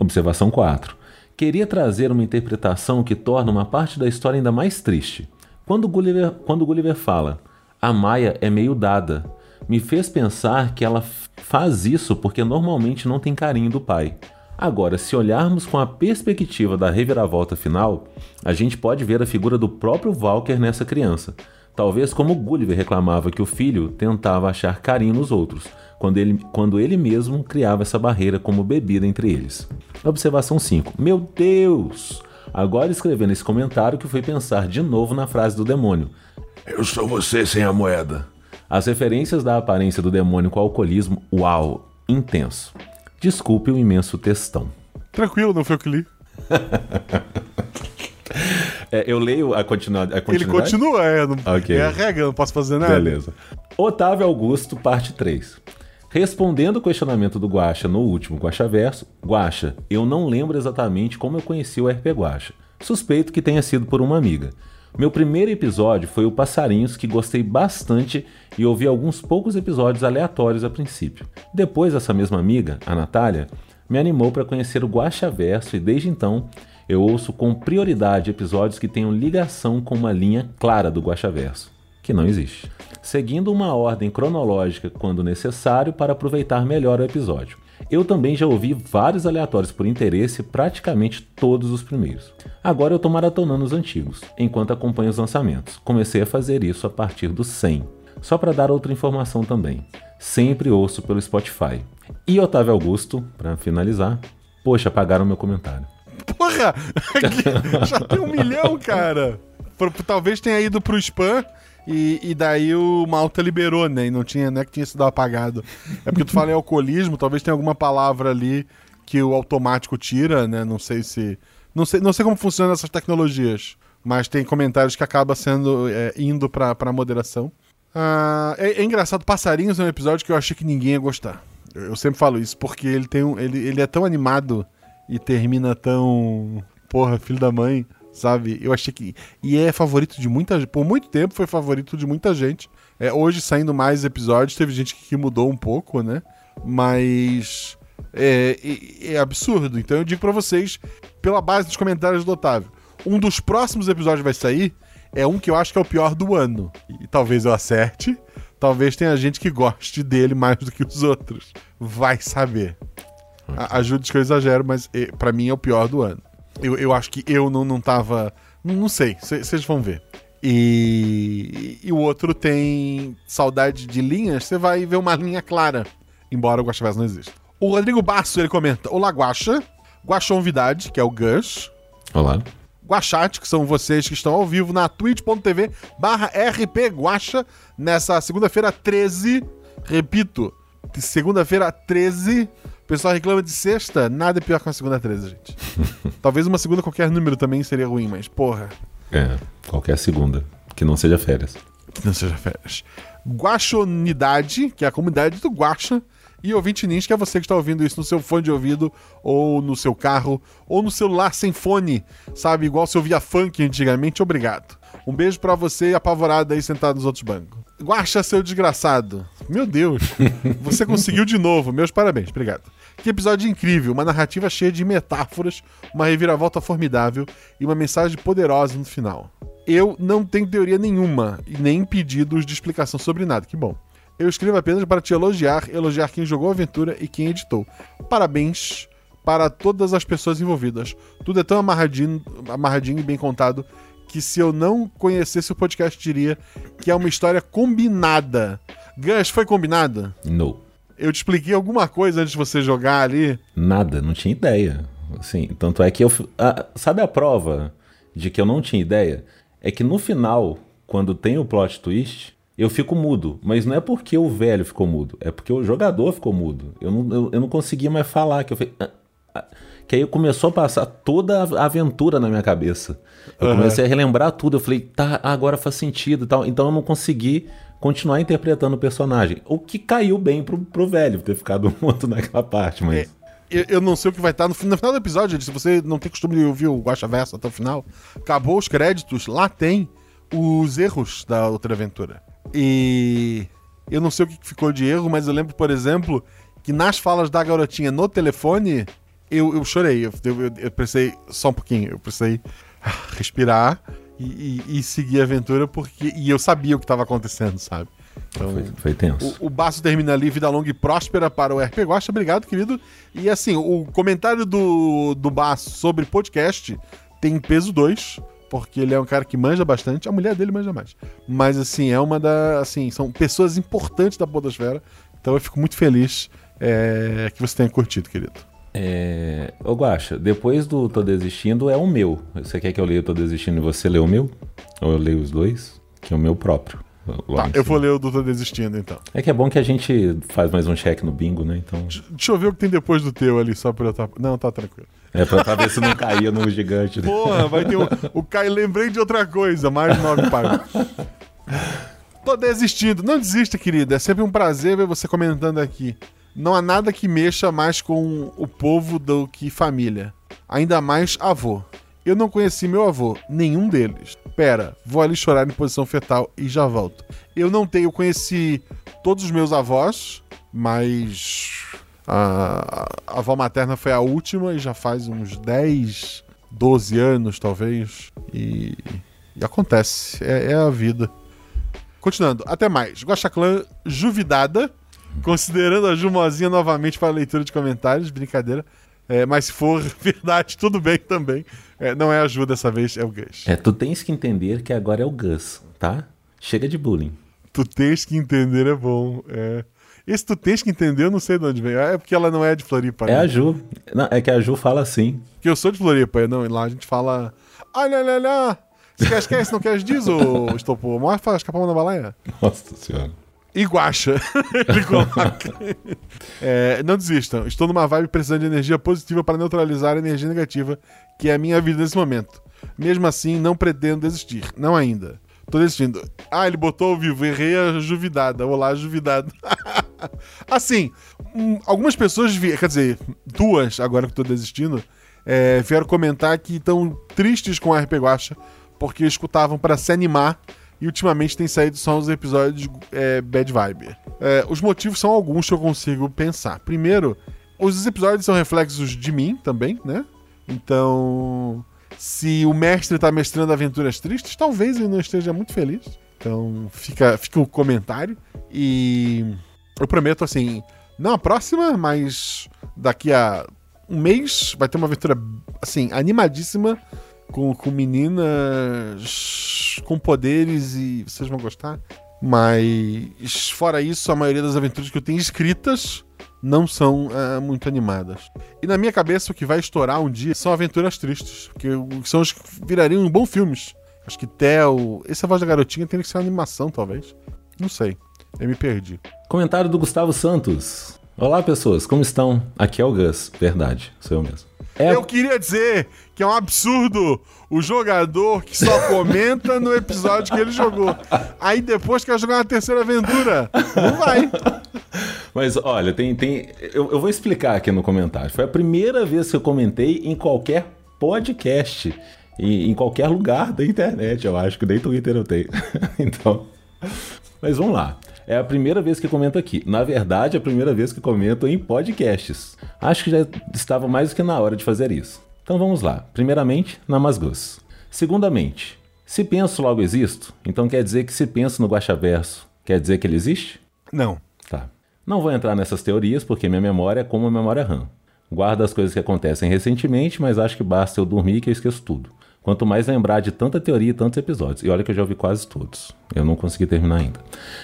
Observação 4. Queria trazer uma interpretação que torna uma parte da história ainda mais triste. Quando Gulliver, quando Gulliver fala, a Maia é meio dada, me fez pensar que ela faz isso porque normalmente não tem carinho do pai. Agora, se olharmos com a perspectiva da reviravolta final, a gente pode ver a figura do próprio Walker nessa criança. Talvez como Gulliver reclamava que o filho tentava achar carinho nos outros, quando ele, quando ele mesmo criava essa barreira como bebida entre eles. Observação 5. Meu Deus! Agora escrevendo esse comentário que fui pensar de novo na frase do demônio. Eu sou você sem a moeda. As referências da aparência do demônio com o alcoolismo, uau, intenso. Desculpe o imenso textão. Tranquilo, não foi o que li. É, eu leio a, continua, a Ele continuidade? continua, é, não- Ok. é a regra, não posso fazer nada. Beleza. Otávio Augusto, parte 3. Respondendo o questionamento do Guaxa no último Guaxa Verso, Guaxa, eu não lembro exatamente como eu conheci o RP Guaxa. Suspeito que tenha sido por uma amiga. Meu primeiro episódio foi o Passarinhos, que gostei bastante e ouvi alguns poucos episódios aleatórios a princípio. Depois, essa mesma amiga, a Natália, me animou para conhecer o Guaxa Verso e desde então eu ouço com prioridade episódios que tenham ligação com uma linha clara do Guaxa Verso que não existe, seguindo uma ordem cronológica quando necessário para aproveitar melhor o episódio. Eu também já ouvi vários aleatórios por interesse, praticamente todos os primeiros. Agora eu tô maratonando os antigos, enquanto acompanho os lançamentos. Comecei a fazer isso a partir do 100. Só para dar outra informação também. Sempre ouço pelo Spotify. E Otávio Augusto, para finalizar, poxa, apagaram meu comentário. Porra! Já tem um milhão, cara. Talvez tenha ido pro spam e, e daí o Malta liberou, né? E não, tinha, não é que tinha sido apagado. É porque tu fala em alcoolismo, talvez tenha alguma palavra ali que o automático tira, né? Não sei se. Não sei, não sei como funcionam essas tecnologias. Mas tem comentários que acaba sendo é, indo pra, pra moderação. Ah, é, é engraçado, Passarinhos é um episódio que eu achei que ninguém ia gostar. Eu, eu sempre falo isso, porque ele tem um. Ele, ele é tão animado e termina tão. Porra, filho da mãe, sabe? Eu achei que. E é favorito de muita gente. Por muito tempo foi favorito de muita gente. É, hoje, saindo mais episódios, teve gente que mudou um pouco, né? Mas. É, é- é absurdo. Então eu digo pra vocês, pela base dos comentários do Otávio, um dos próximos episódios vai sair. É um que eu acho que é o pior do ano. E talvez eu acerte. Talvez tenha gente que goste dele mais do que os outros. Vai saber. A- Ajude que eu exagero, mas pra mim é o pior do ano. Eu, eu acho que eu não, não tava. Não, não sei, vocês vão ver. E, e o outro tem saudade de linhas, você vai ver uma linha clara. Embora o Guaxaverso não exista. O Rodrigo Basso, ele comenta: Olá, Guaxa. Guaxonvidade, que é o Gus. Olá. Guachate, que são vocês que estão ao vivo na twitch.tv barra rpguacha nessa segunda-feira 13, repito, segunda-feira 13, o pessoal reclama de sexta, nada é pior que uma segunda 13, gente. Talvez uma segunda qualquer número também seria ruim, mas porra, É, qualquer segunda. Que não seja férias. que não seja férias. Guaxonidade, que é a comunidade do Guaxa, e ouvinte Nins, que é você que está ouvindo isso no seu fone de ouvido, ou no seu carro, ou no celular sem fone, sabe? Igual se ouvia funk antigamente, obrigado. Um beijo pra você apavorado aí sentado nos outros bancos. Guaxa, seu desgraçado. Meu Deus, você conseguiu de novo. Meus parabéns, obrigado. Que episódio incrível, uma narrativa cheia de metáforas, uma reviravolta formidável e uma mensagem poderosa no final. Eu não tenho teoria nenhuma e nem pedidos de explicação sobre nada, que bom. Eu escrevo apenas para te elogiar, elogiar quem jogou a aventura e quem editou. Parabéns para todas as pessoas envolvidas. Tudo é tão amarradinho, amarradinho e bem contado que se eu não conhecesse o podcast diria que é uma história combinada. Gus, foi combinada? No. Eu te expliquei alguma coisa antes de você jogar ali. Nada, não tinha ideia. Assim, tanto é que eu. ah, sabe a prova de que eu não tinha ideia? É que no final, quando tem o plot twist, eu fico mudo. Mas não é porque o velho ficou mudo, é porque o jogador ficou mudo. Eu não, eu, eu não conseguia mais falar. Que, eu, falei, ah, ah, que aí começou a passar toda a aventura na minha cabeça. Eu Aham. comecei a relembrar tudo. Eu falei, tá, agora faz sentido e tal. Então eu não consegui continuar interpretando o personagem. O que caiu bem pro, pro velho ter ficado mudo naquela parte, mas. Eu, eu não sei o que vai estar no, fin- no final do episódio. Se você não tem costume de ouvir o Guacha Verso até o final, acabou os créditos, lá tem os erros da outra aventura. E eu não sei o que ficou de erro, mas eu lembro, por exemplo, que nas falas da garotinha no telefone, eu, eu chorei. Eu, eu, eu pensei, só um pouquinho, eu precisei ah, respirar e, e- e seguir a aventura, porque. E eu sabia o que estava acontecendo, sabe? Então, Foi, foi tenso. o, o Baço termina ali, vida longa e próspera para o RP Gosta. Obrigado, querido. E assim, o comentário do, do Baço sobre podcast tem peso 2, porque ele é um cara que manja bastante. A mulher dele manja mais. Mas assim, é uma da. Assim, são pessoas importantes da Podosfera. Então eu fico muito feliz é, que você tenha curtido, querido. É... Ô Guaxa, depois do Tô Desistindo é o meu. Você quer que eu leia o Tô Desistindo e você lê o meu? Ou eu leio os dois? Que é o meu próprio. Tá, eu vou ler o do Tô Desistindo, então. É que é bom que a gente faz mais um check no bingo, né? Então. Deixa eu ver o que tem depois do teu ali, só pra eu estar. Não, tá tranquilo. É pra, ver se não caía no gigante. né? Porra, vai ter um. O Caio, lembrei de outra coisa, mais nove páginas. Tô desistindo. Não desista, querida. É sempre um prazer ver você comentando aqui. Não há nada que mexa mais com o povo do que família. Ainda mais avô. Eu não conheci meu avô, nenhum deles. Pera, vou ali chorar em posição fetal e já volto. Eu não tenho, eu conheci todos os meus avós, mas a, a avó materna foi a última e já faz uns 10, 12 anos, talvez. E, e acontece, é, é a vida. Continuando, até mais. Guaxaclã Juvidada, considerando a Jumozinha novamente para leitura de comentários, brincadeira. É, mas se for verdade, tudo bem também. É, não é a Ju dessa vez, é o Gus. É, tu tens que entender que agora é o Gus, tá? Chega de bullying. Tu tens que entender, é bom. É. Esse tu tens que entender, eu não sei de onde veio. É porque ela não é de Floripa, É né? a Ju. Não, é que a Ju fala assim. Porque eu sou de Floripa, não, e lá a gente fala. Olha, olha, olha. Se quer, esquece, não queres diz, ô estopou. Mostra escapar na baleia. Nossa senhora. E guacha. Ele coloca. É, não desistam. Estou numa vibe precisando de energia positiva para neutralizar a energia negativa, que é a minha vida nesse momento. Mesmo assim, não pretendo desistir. Não ainda. Tô desistindo. Ah, ele botou ao vivo. Errei a juvidada. Olá, juvidada. assim, hum, algumas pessoas, vi- quer dizer, duas, agora que tô desistindo, é, vieram comentar que estão tristes com a RP Guacha porque escutavam para se animar e ultimamente tem saído só uns episódios é, bad vibe. É, os motivos são alguns que eu consigo pensar. Primeiro, os episódios são reflexos de mim também, né? Então, se o mestre tá mestrando aventuras tristes, talvez ele não esteja muito feliz. Então, fica, fica o comentário. E eu prometo, assim, não a próxima, mas daqui a um mês vai ter uma aventura, assim, animadíssima com, com meninas com poderes e vocês vão gostar. Mas, fora isso, a maioria das aventuras que eu tenho escritas não são ah, muito animadas. E na minha cabeça, o que vai estourar um dia são aventuras tristes, porque são os que virariam bons filmes. Acho que Theo. Esse é a voz da garotinha tem que ser uma animação, talvez. Não sei. Eu me perdi. Comentário do Gustavo Santos. Olá, pessoas, como estão? Aqui é o Gus, verdade, sou eu mesmo. É, Eu queria dizer que é um absurdo o jogador que só comenta no episódio que ele jogou. Aí depois quer jogar uma terceira aventura. Não vai. Mas olha, tem. tem eu, eu vou explicar aqui no comentário. Foi a primeira vez que eu comentei em qualquer podcast. E em qualquer lugar da internet, eu acho que nem Twitter eu tenho. então. Mas vamos lá. É a primeira vez que comento aqui. Na verdade, é a primeira vez que comento em podcasts. Acho que já estava mais do que na hora de fazer isso. Então vamos lá. Primeiramente, Namasgus. Segundamente, se penso logo existo, então quer dizer que se penso no Guaxaverso, quer dizer que ele existe? Não. Tá. Não vou entrar nessas teorias porque minha memória é como a memória RAM. Guardo as coisas que acontecem recentemente, mas acho que basta eu dormir que eu esqueço tudo. Quanto mais lembrar de tanta teoria e tantos episódios. E olha que eu já ouvi quase todos. Eu não consegui terminar ainda.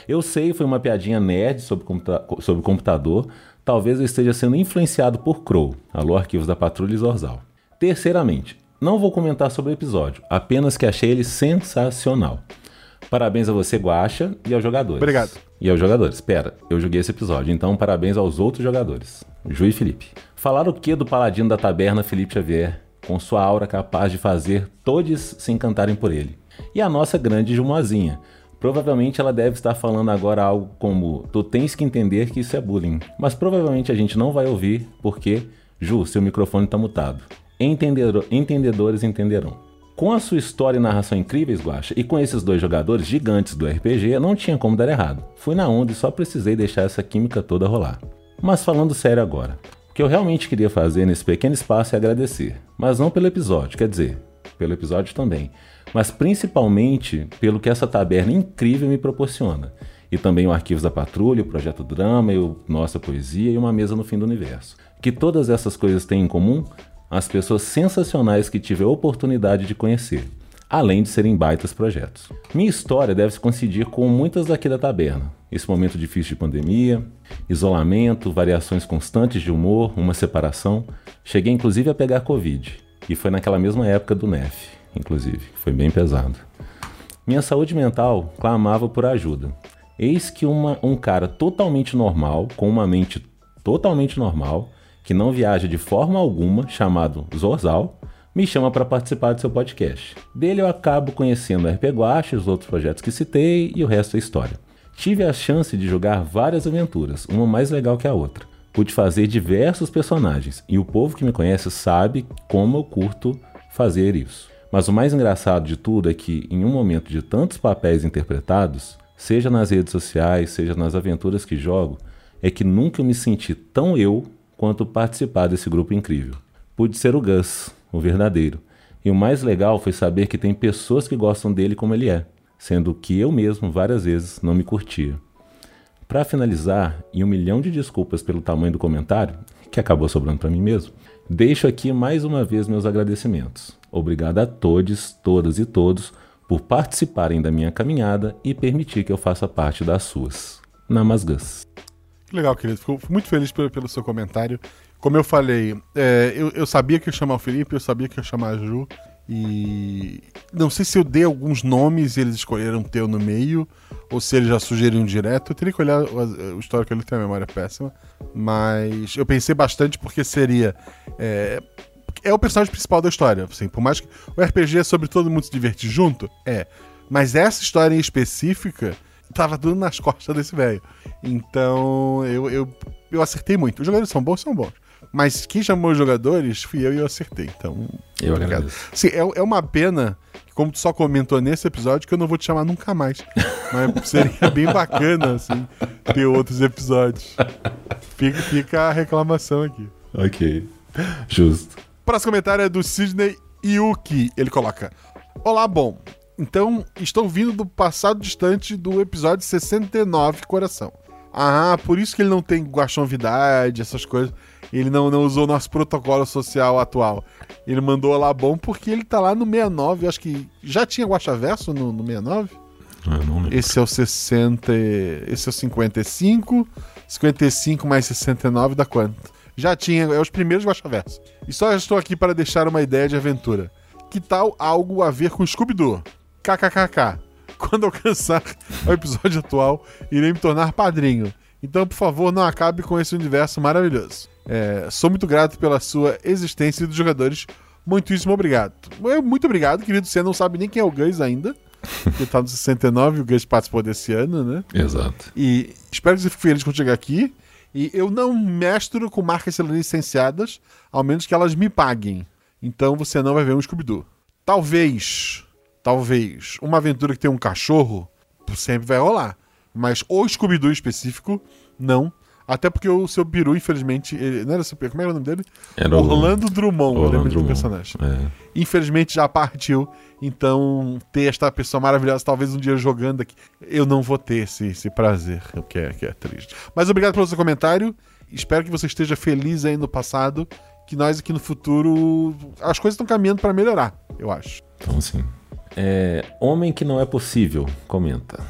Eu sei, foi uma piadinha nerd sobre, computa sobre computador. Talvez eu esteja sendo influenciado por Crow. Alô, arquivos da Patrulha e Zorzal. Terceiramente, não vou comentar sobre o episódio, apenas que achei ele sensacional. Parabéns a você, Guaxa, e aos jogadores. Obrigado. E aos jogadores. Espera, eu joguei esse episódio, então parabéns aos outros jogadores. Ju e Felipe. Falaram o que do paladino da taberna Felipe Xavier, com sua aura capaz de fazer todos se encantarem por ele. E a nossa grande Jumozinha. Provavelmente ela deve estar falando agora algo como: Tu tens que entender que isso é bullying. Mas provavelmente a gente não vai ouvir, porque, Ju, seu microfone está mutado. Entendedor- entendedores entenderão. Com a sua história e narração incríveis, Guaxa, e com esses dois jogadores gigantes do RPG, não tinha como dar errado. Fui na onda e só precisei deixar essa química toda rolar. Mas falando sério agora, que eu realmente queria fazer nesse pequeno espaço é agradecer. Mas não pelo episódio, quer dizer, pelo episódio também. Mas principalmente pelo que essa taberna incrível me proporciona. E também o Arquivos da Patrulha, o Projeto Drama, e o Nossa Poesia e uma mesa no fim do universo. Que todas essas coisas têm em comum as pessoas sensacionais que tive a oportunidade de conhecer, além de serem baitas projetos. Minha história deve se coincidir com muitas daqui da taberna. Esse momento difícil de pandemia, isolamento, variações constantes de humor, uma separação. Cheguei inclusive a pegar Covid. E foi naquela mesma época do NEF, inclusive. Foi bem pesado. Minha saúde mental clamava por ajuda. Eis que uma- um cara totalmente normal, com uma mente totalmente normal, que não viaja de forma alguma, chamado Zorzal, me chama para participar do seu podcast. Dele eu acabo conhecendo a RP Guache, os outros projetos que citei e o resto é história. Tive a chance de jogar várias aventuras, uma mais legal que a outra. Pude fazer diversos personagens e o povo que me conhece sabe como eu curto fazer isso. Mas o mais engraçado de tudo é que, em um momento de tantos papéis interpretados, seja nas redes sociais, seja nas aventuras que jogo, é que nunca me senti tão eu quanto participar desse grupo incrível. Pude ser o Gus, o verdadeiro. E o mais legal foi saber que tem pessoas que gostam dele como ele é, sendo que eu mesmo várias vezes não me curtia. Para finalizar, e um milhão de desculpas pelo tamanho do comentário, que acabou sobrando para mim mesmo, deixo aqui mais uma vez meus agradecimentos. Obrigado a todos, todas e todos por participarem da minha caminhada e permitir que eu faça parte das suas. Namasgas. Legal, querido. Fico muito feliz pelo, pelo seu comentário. Como eu falei, é, eu, eu sabia que ia chamar o Felipe, eu sabia que ia chamar a Ju. E não sei se eu dei alguns nomes e eles escolheram teu no meio, ou se eles já sugeriram direto. Eu teria que olhar o, o histórico, ele tem a memória péssima. Mas eu pensei bastante porque seria. É, é o personagem principal da história. Assim, por mais que o RPG é sobre todo mundo se divertir junto, é. Mas essa história em específica tava tudo nas costas desse velho. Então eu, eu, eu acertei muito. Os jogadores são bons, são bons. Mas quem chamou os jogadores fui eu e eu acertei. Então. Eu obrigado. agradeço. Sim, é, é uma pena, como tu só comentou nesse episódio, que eu não vou te chamar nunca mais. Mas seria bem bacana, assim, ter outros episódios. Fica, fica a reclamação aqui. Ok. Justo. O próximo comentário é do Sidney Yuki. Ele coloca: Olá, bom. Então, estou vindo do passado distante do episódio 69, coração. Ah, por isso que ele não tem guaxonvidade, essas coisas. Ele não, não usou nosso protocolo social atual. Ele mandou lá bom porque ele tá lá no 69. Eu acho que já tinha Guaxaverso no, no 69. Ah, não lembro. Esse é o 60. Esse é o 55. 55 mais 69 dá quanto? Já tinha, é os primeiros Guaxaverso. E só estou aqui para deixar uma ideia de aventura. Que tal algo a ver com Scooby-Doo? KKKK. Quando alcançar o episódio atual, irei me tornar padrinho. Então, por favor, não acabe com esse universo maravilhoso. É, sou muito grato pela sua existência e dos jogadores. Muitíssimo obrigado. Eu- Muito obrigado, querido. Você não sabe nem quem é o Gus ainda. Que tá no 69, o Gus participou desse ano, né? Exato. E espero que você fique feliz quando chegar aqui. E eu não mestro com marcas licenciadas, ao menos que elas me paguem. Então você não vai ver um Scooby-Doo. Talvez, talvez, uma aventura que tem um cachorro sempre vai rolar. Mas o Scooby-Doo em específico, não. Até porque o seu peru, infelizmente. Ele, não era seu peru, como era o nome dele? Era o- Orlando Drummond, eu Orlando lembro de um Drummond. personagem É. infelizmente já partiu. Então, ter esta pessoa maravilhosa, talvez um dia jogando aqui, eu não vou ter esse, esse prazer, o que é, que é triste. Mas obrigado pelo seu comentário. Espero que você esteja feliz aí no passado. Que nós aqui no futuro. As coisas estão caminhando para melhorar, eu acho. Então, assim. É, Homem que não é possível, comenta.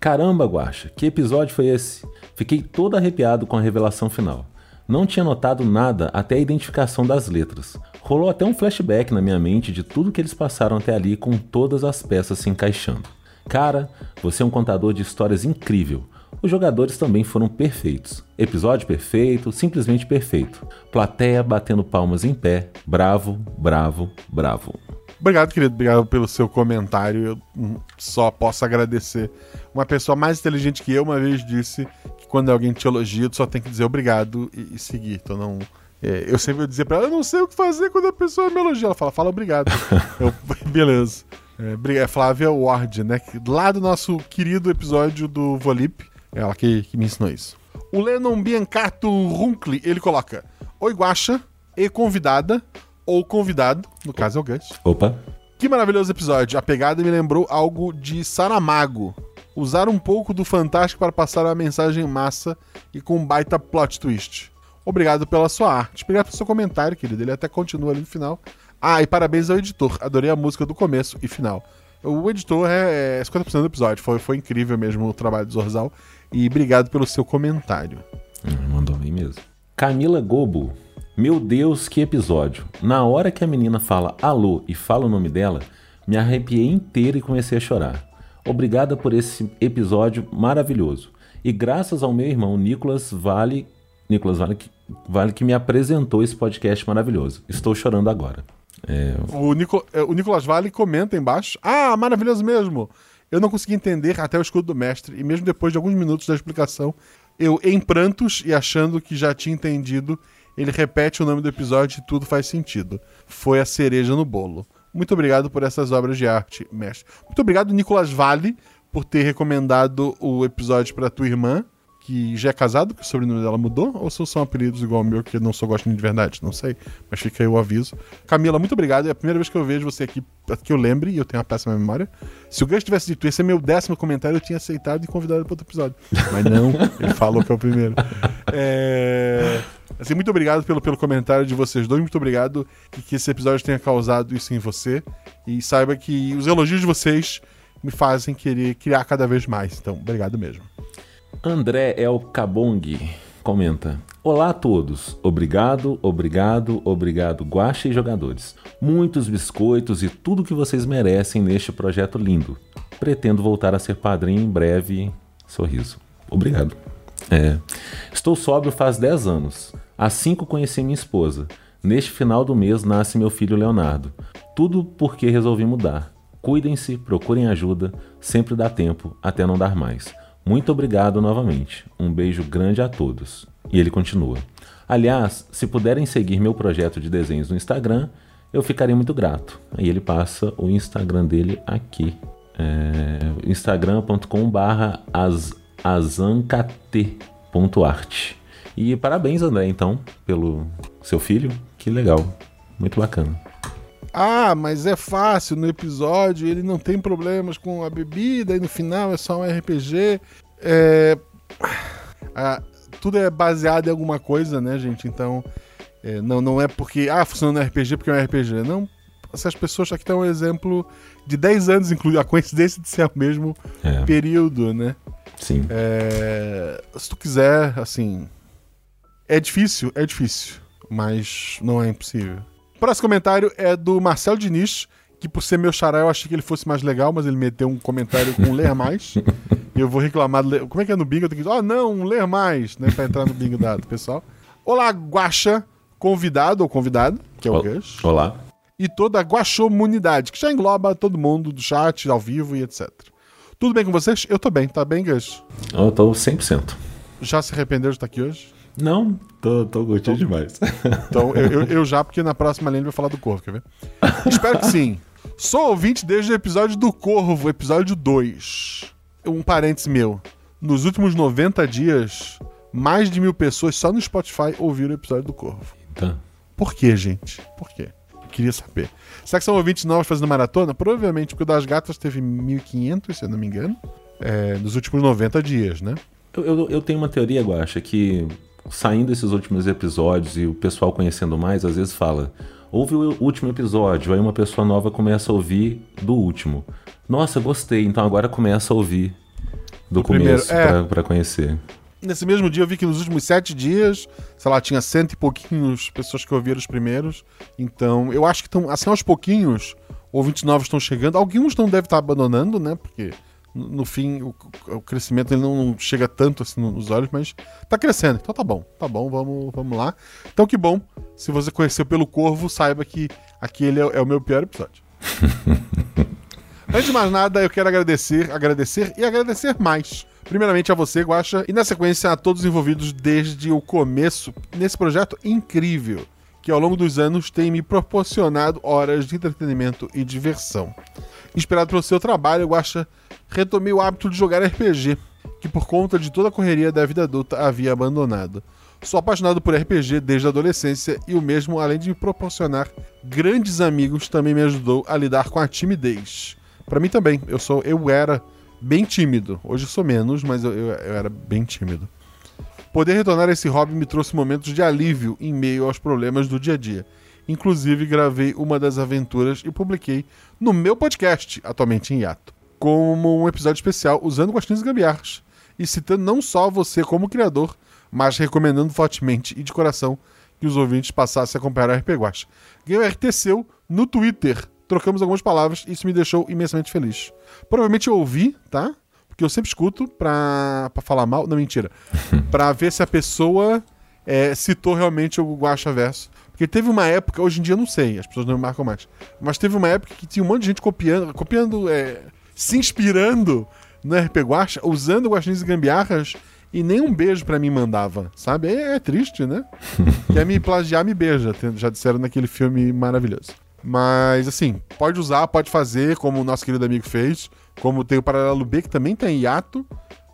Caramba, Guaxa, que episódio foi esse? Fiquei todo arrepiado com a revelação final. Não tinha notado nada até a identificação das letras. Rolou até um flashback na minha mente de tudo que eles passaram até ali com todas as peças se encaixando. Cara, você é um contador de histórias incrível. Os jogadores também foram perfeitos. Episódio perfeito, simplesmente perfeito. Plateia batendo palmas em pé. Bravo, bravo, bravo. Obrigado, querido. Obrigado pelo seu comentário. Eu hum, só posso agradecer. Uma pessoa mais inteligente que eu uma vez disse que quando alguém te elogia, tu só tem que dizer obrigado e, e seguir. Então não. é, eu sempre vou dizer pra ela, eu não sei o que fazer quando a pessoa me elogia. Ela fala, fala obrigado. eu, beleza. É, é Flávia Ward, né? Lá do nosso querido episódio do Volip. É ela que, que me ensinou isso. O Lennon Biancato Runkli, ele coloca: Oi, Guaxa, e convidada, ou convidado, no caso é o Gus. Opa, Que maravilhoso episódio. A pegada me lembrou algo de Saramago. Usar um pouco do fantástico para passar uma mensagem massa e com um baita plot twist. Obrigado pela sua arte. Obrigado pelo seu comentário, querido. Ele até continua ali no final. Ah, e parabéns ao editor. Adorei a música do começo e final. O editor é, é 50% do episódio. Foi, foi incrível mesmo o trabalho do Zorzal. E obrigado pelo seu comentário. Hum, mandou bem mesmo. Camila Gobo. Meu Deus, que episódio. Na hora que a menina fala alô e fala o nome dela, me arrepiei inteira e comecei a chorar. Obrigada por esse episódio maravilhoso. E graças ao meu irmão Nicolas Vale, Nicolas Vale, Vale que me apresentou esse podcast maravilhoso. Estou chorando agora. É, O, Nico, é, o Nicolas Vale comenta embaixo. Ah, maravilhoso mesmo. Eu não consegui entender até o escudo do mestre, e mesmo depois de alguns minutos da explicação, eu, em prantos e achando que já tinha entendido, ele repete o nome do episódio e tudo faz sentido. Foi a cereja no bolo. Muito obrigado por essas obras de arte, mestre. Muito obrigado, Nicolas Vale, por ter recomendado o episódio para tua irmã, que já é casado, que o sobrenome dela mudou, ou são são apelidos igual o meu, que eu não sou gosto de verdade, não sei, mas fica aí o aviso. Camila, muito obrigado, é a primeira vez que eu vejo você aqui, que eu lembre, e eu tenho uma péssima memória. Se o Gus tivesse dito, esse é meu décimo comentário, eu tinha aceitado e convidado para outro episódio. Mas não, ele falou que é o primeiro. É... Assim, muito obrigado pelo, pelo comentário de vocês dois, muito obrigado que, esse episódio tenha causado isso em você, e saiba que os elogios de vocês me fazem querer criar cada vez mais, então, obrigado mesmo. André El Cabong comenta: Olá a todos. Obrigado, obrigado, obrigado, Guaxa e jogadores. Muitos biscoitos e tudo que vocês merecem neste projeto lindo. Pretendo voltar a ser padrinho em breve. Sorriso. Obrigado. É. Estou sóbrio faz 10 anos. Há 5 conheci minha esposa. Neste final do mês nasce meu filho Leonardo. Tudo porque resolvi mudar. Cuidem-se, procurem ajuda, sempre dá tempo, até não dar mais. Muito obrigado novamente. Um beijo grande a todos. E ele continua. Aliás, se puderem seguir meu projeto de desenhos no Instagram, eu ficaria muito grato. Aí ele passa o Instagram dele aqui. É, instagram.com/barra azancate.art. E parabéns, André, então, pelo seu filho. Que legal. Muito bacana. Ah, mas é fácil no episódio, ele não tem problemas com a bebida e no final é só um RPG. É... Ah, tudo é baseado em alguma coisa, né, gente? Então, é, não, não é porque, ah, funciona no RPG porque é um RPG. Não, essas pessoas aqui tem um exemplo de 10 anos, inclusive, a coincidência de ser o mesmo É. período, né? Sim. É, se tu quiser, assim. É difícil, é difícil, mas não é impossível. Próximo comentário é do Marcelo Diniz, que por ser meu xará eu achei que ele fosse mais legal, mas ele meteu um comentário com ler mais. e eu vou reclamar. do ler- Como é que é no bingo? Eu tenho que dizer, oh não, ler mais, né? Pra entrar no bingo dado, pessoal. Olá, Guaxa, convidado ou convidado, que é o Gus Olá. e toda a guaxomunidade, que já engloba todo mundo do chat, ao vivo e etc. Tudo bem com vocês? Eu tô bem, tá bem, Gus? Eu tô 100%. Já se arrependeu de estar aqui hoje? Não, tô, tô curtindo demais. Então, eu, eu- eu já, porque na próxima linha ele vai falar do Corvo, quer ver? Espero que sim. Sou ouvinte desde o episódio do Corvo, episódio 2. Um parênteses meu. Nos últimos 90 dias, mais de mil pessoas só no Spotify ouviram o episódio do Corvo. Tá. Por quê, gente? Por quê? Eu queria saber. Será que são ouvintes novos fazendo maratona? Provavelmente, porque o das gatas teve 1.500, se eu não me engano, é, nos últimos 90 dias, né? Eu, eu, eu tenho uma teoria, Guaxa, que saindo esses últimos episódios e o pessoal conhecendo mais, às vezes fala. Ouve o último episódio, aí uma pessoa nova começa a ouvir do último. Nossa, gostei, então agora começa a ouvir do, começo é. pra conhecer. Nesse mesmo dia eu vi que nos últimos sete dias, sei lá, tinha cento e pouquinhos pessoas que ouviram os primeiros. Então, eu acho que estão, assim, aos pouquinhos, ouvintes novos estão chegando. Alguns não devem estar abandonando, né? Porque, no, fim, o, o crescimento ele não chega tanto assim nos olhos, mas tá crescendo. Então tá bom, tá bom, vamos, vamos lá. Então que bom, se você conheceu pelo Corvo, saiba que aquele é, é o meu pior episódio. Antes de mais nada, eu quero agradecer, agradecer e agradecer mais. Primeiramente a você, Guaxa, e na sequência a todos envolvidos desde o começo nesse projeto incrível, que ao longo dos anos tem me proporcionado horas de entretenimento e diversão. Inspirado pelo seu trabalho, Guaxa, retomei o hábito de jogar RPG, que por conta de toda a correria da vida adulta havia abandonado. Sou apaixonado por RPG desde a adolescência e o mesmo, além de me proporcionar grandes amigos, também me ajudou a lidar com a timidez. Pra mim também, eu sou, eu era bem tímido. Hoje sou menos, mas eu, eu- eu era bem tímido. Poder retornar a esse hobby me trouxe momentos de alívio em meio aos problemas do dia a dia. Inclusive, gravei uma das aventuras e publiquei no meu podcast, atualmente em hiato, como um episódio especial usando guaxinins e gambiarras, e citando não só você como criador, mas recomendando fortemente e de coração que os ouvintes passassem a acompanhar o RP Guacha. Ganhei o RT seu no Twitter. Trocamos algumas palavras e isso me deixou imensamente feliz. Provavelmente eu ouvi, tá? Porque eu sempre escuto pra, pra falar mal. Não, mentira. pra ver se a pessoa é, citou realmente o Guacha Verso. Porque teve uma época, hoje em dia eu não sei, as pessoas não me marcam mais. Mas teve uma época que tinha um monte de gente copiando, copiando, é, se inspirando no RP Guacha, usando guaxinins e gambiarras, e nem um beijo pra mim mandava, sabe? É, é triste, né? Quer me plagiar, me beija, já disseram naquele filme maravilhoso. Mas, assim, pode usar, pode fazer, como o nosso querido amigo fez, como tem o Paralelo B, que também tem hiato,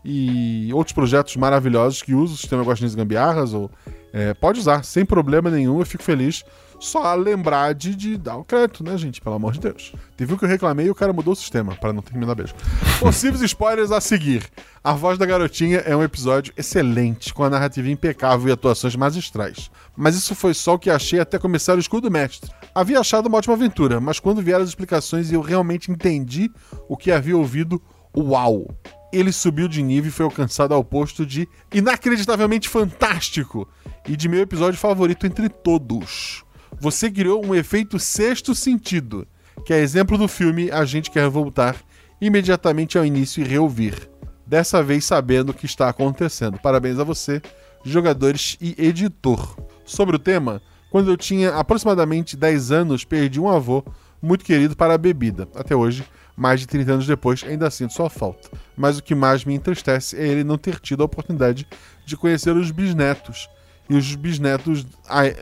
e outros projetos maravilhosos que usam o sistema Guaxinins Gambiarras, ou, é, pode usar, sem problema nenhum, eu fico feliz. Só lembrar de, de dar o crédito, né, gente? Pelo amor de Deus. Teve um que eu reclamei e o cara mudou o sistema, para não terminar beijo. Possíveis spoilers a seguir. A Voz da Garotinha é um episódio excelente, com a narrativa impecável e atuações magistrais. Mas isso foi só o que achei até começar o Escudo Mestre. Havia achado uma ótima aventura, mas quando vieram as explicações e eu realmente entendi o que havia ouvido, uau! ele subiu de nível e foi alcançado ao posto de inacreditavelmente fantástico e de meu episódio favorito entre todos. Você criou um efeito sexto sentido, que é exemplo do filme A Gente Quer Voltar imediatamente ao início e reouvir. Dessa vez sabendo o que está acontecendo. Parabéns a você, jogadores e editor. Sobre o tema, quando eu tinha aproximadamente 10 anos, perdi um avô muito querido para a bebida. Até hoje, mais de 30 anos depois, ainda sinto sua falta. Mas o que mais me entristece é ele não ter tido a oportunidade de conhecer os bisnetos e os bisnetos a, e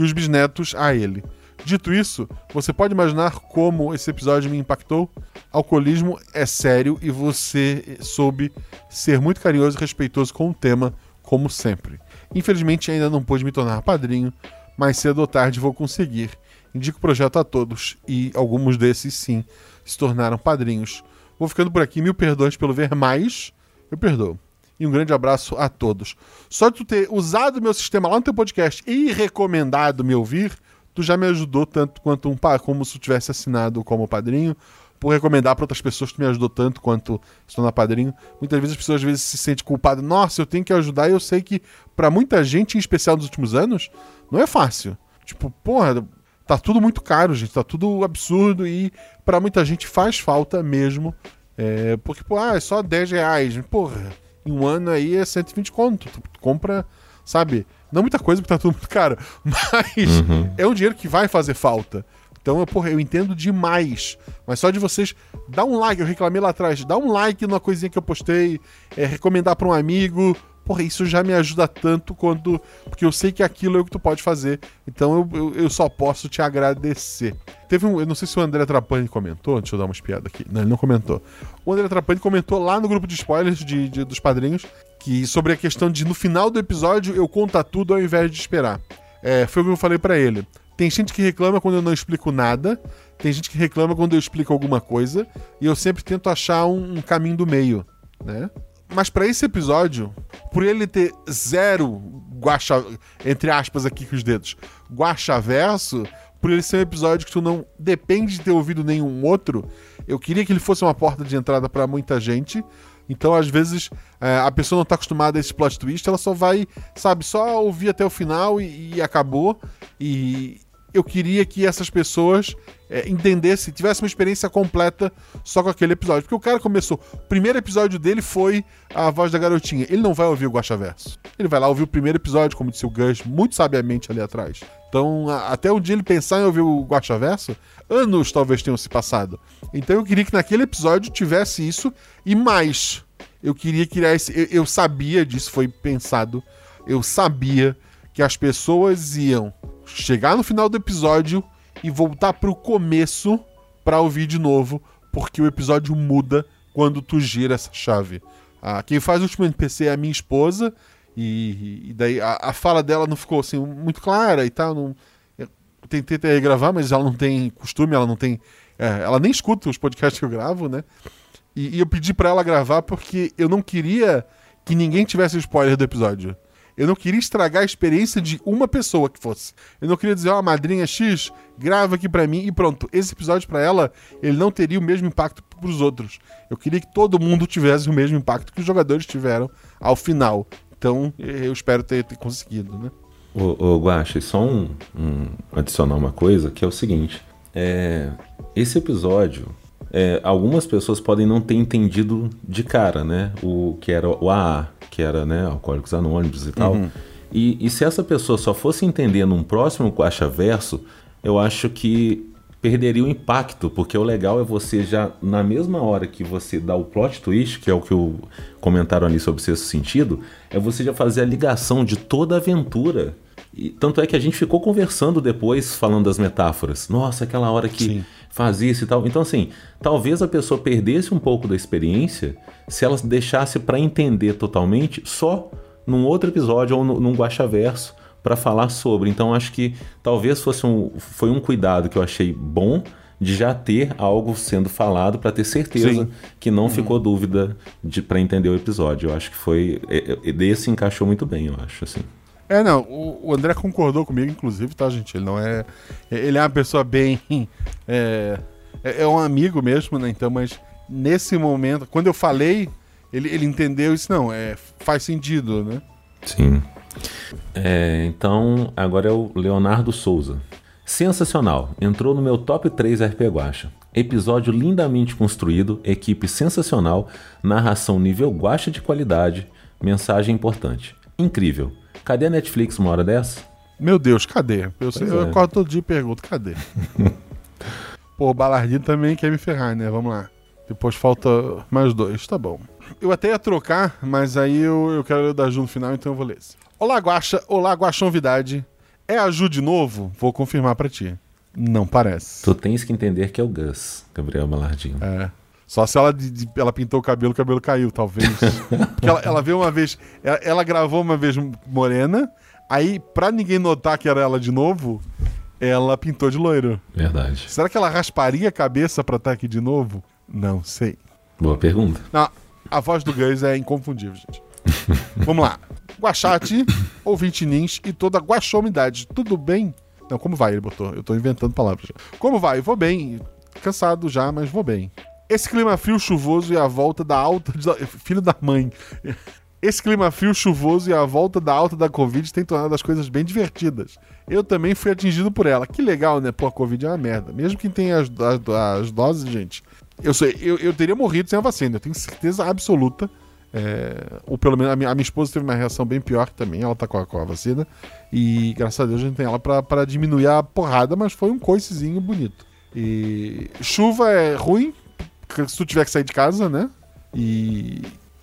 os bisnetos a ele. Dito isso, você pode imaginar como esse episódio me impactou? Alcoolismo é sério e você soube ser muito carinhoso e respeitoso com o tema, como sempre. Infelizmente ainda não pude me tornar padrinho, mas cedo ou tarde vou conseguir. Indico o projeto a todos e alguns desses sim se tornaram padrinhos. Vou ficando por aqui, mil perdões pelo ver mais. Eu perdoo. E um grande abraço a todos. Só de tu ter usado meu sistema lá no teu podcast e recomendado me ouvir, tu já me ajudou tanto quanto um como se tu tivesse assinado como padrinho. Por recomendar para outras pessoas, tu me ajudou tanto quanto estou na padrinho. Muitas vezes as pessoas às vezes se sentem culpadas. Nossa, eu tenho que ajudar. E eu sei que para muita gente, em especial nos últimos anos, não é fácil. Tipo, porra, tá tudo muito caro, gente. Tá tudo absurdo e para muita gente faz falta mesmo. É, porque, pô, ah, é só 10 reais. Porra, em um ano aí é 120 conto. Tu compra, sabe? Não muita coisa porque tá tudo muito caro. Mas Uhum. é um dinheiro que vai fazer falta. Então, eu, porra, eu entendo demais. Mas só de vocês dar um like, eu reclamei lá atrás, dá um like numa coisinha que eu postei, é, recomendar pra um amigo. Porra, isso já me ajuda tanto quanto. Porque eu sei que aquilo é o que tu pode fazer. Então eu, eu, eu só posso te agradecer. Teve um. Eu não sei se o André Trapani comentou. Deixa eu dar uma espiada aqui. Não, ele não comentou. O André Trapani comentou lá no grupo de spoilers de, de- dos padrinhos que sobre a questão de no final do episódio eu contar tudo ao invés de esperar. É, foi o que eu falei pra ele. Tem gente que reclama quando eu não explico nada, tem gente que reclama quando eu explico alguma coisa, e eu sempre tento achar um, um caminho do meio, né? Mas pra esse episódio, por ele ter zero guacha, entre aspas aqui com os dedos, guachaverso, por ele ser um episódio que tu não depende de ter ouvido nenhum outro, eu queria que ele fosse uma porta de entrada pra muita gente. Então, às vezes, é, a pessoa não tá acostumada a esse plot twist, ela só vai, sabe, só ouvir até o final e, e acabou. E eu queria que essas pessoas é, entendessem, tivessem uma experiência completa só com aquele episódio. Porque o cara começou. O primeiro episódio dele foi a voz da garotinha. Ele não vai ouvir o Guaxaverso. Ele vai lá ouvir o primeiro episódio, como disse o Gus, muito sabiamente ali atrás. Então, a- até o dia ele pensar em ouvir o Guaxaverso, anos talvez tenham se passado. Então eu queria que naquele episódio tivesse isso e mais. Eu queria criar esse. Eu, eu sabia disso, foi pensado. Eu sabia que as pessoas iam chegar no final do episódio e voltar pro começo pra ouvir de novo, porque o episódio muda quando tu gira essa chave. Ah, quem faz o último NPC é a minha esposa, e, e daí a, a fala dela não ficou assim muito clara e tal. Não, eu tentei até gravar, mas ela não tem costume, ela não tem. é, ela nem escuta os podcasts que eu gravo, né? E, e eu pedi pra ela gravar porque eu não queria que ninguém tivesse spoiler do episódio. Eu não queria estragar a experiência de uma pessoa que fosse. Eu não queria dizer, ó, madrinha X, grava aqui pra mim e pronto. Esse episódio pra ela, ele não teria o mesmo impacto pros outros. Eu queria que todo mundo tivesse o mesmo impacto que os jogadores tiveram ao final. Então, eu espero ter, ter conseguido, né? Ô, ô Guache, só um, um- adicionar uma coisa, que é o seguinte. É, esse episódio, é, algumas pessoas podem não ter entendido de cara, né? O que era o AA, que era, né, Alcoólicos Anônimos e tal. E, e se essa pessoa só fosse entender num próximo Guacha Verso, eu acho que perderia o impacto, porque o legal é você já, na mesma hora que você dá o plot twist, que é o que o comentaram ali sobre o sexto sentido, é você já fazer a ligação de toda a aventura. E, tanto é que a gente ficou conversando depois, falando das metáforas. Nossa, aquela hora que Sim. Faz isso e tal. Então, assim, talvez a pessoa perdesse um pouco da experiência se ela deixasse para entender totalmente só num outro episódio ou no- num guaxaverso para falar sobre. Então, acho que talvez fosse um, foi um cuidado que eu achei bom de já ter algo sendo falado para ter certeza Sim. que não ficou dúvida de para entender o episódio. Eu acho que foi é, é, desse encaixou muito bem, eu acho assim. É, não, o, André concordou comigo, inclusive, tá, gente? Ele não é. Ele é uma pessoa bem. É, é é um amigo mesmo, né? Então, mas nesse momento, quando eu falei, Ele, ele entendeu isso, não, é, faz sentido, né? Sim. É, então, agora é o Leonardo Souza. Sensacional. Entrou no meu top 3 RP Guacha. Episódio lindamente construído, equipe sensacional, narração nível Guacha de qualidade, mensagem importante. Incrível. Cadê a Netflix uma hora dessa? Meu Deus, cadê? Eu, sei, eu é. acordo todo dia e pergunto, cadê? Pô, o Balardino também quer me ferrar, né? Vamos lá. Depois falta mais dois, tá bom. Eu até ia trocar, mas aí eu, eu quero dar Ju no final, então eu vou ler esse. Olá, Guaxa. Olá, Guaxonvidade. É a Ju de novo? Vou confirmar pra ti. Não parece. Tu tens que entender que é o Gus, Gabriel Malardinho. É. Só se ela, de- de- ela pintou o cabelo, o cabelo caiu, talvez. Porque ela, ela veio uma vez. Ela, ela gravou uma vez morena. Aí, pra ninguém notar que era ela de novo, ela pintou de loiro. Verdade. Será que ela rasparia a cabeça pra estar aqui de novo? Não sei. Boa pergunta. Não, a voz do Gus é inconfundível, gente. Vamos lá. Guachate, ouvinte nins e toda a guaxomidade. Tudo bem? Não, como vai? Ele botou. Eu tô inventando palavras. Como vai? Vou bem. Cansado já, mas vou bem. Esse clima frio, chuvoso e a volta da alta. Filho da mãe. Esse clima frio, chuvoso e a volta da alta da Covid tem tornado as coisas bem divertidas. Eu também fui atingido por ela. Que legal, né? Pô, a Covid é uma merda. Mesmo quem tem as, as, as doses, gente. Eu, sei, eu, eu teria morrido sem a vacina, eu tenho certeza absoluta. É, ou pelo menos a minha, a minha esposa teve uma reação bem pior também, ela tá com a, com a vacina. E graças a Deus a gente tem ela pra diminuir a porrada, mas foi um coicezinho bonito. E chuva é ruim, se tu tiver que sair de casa, né? E,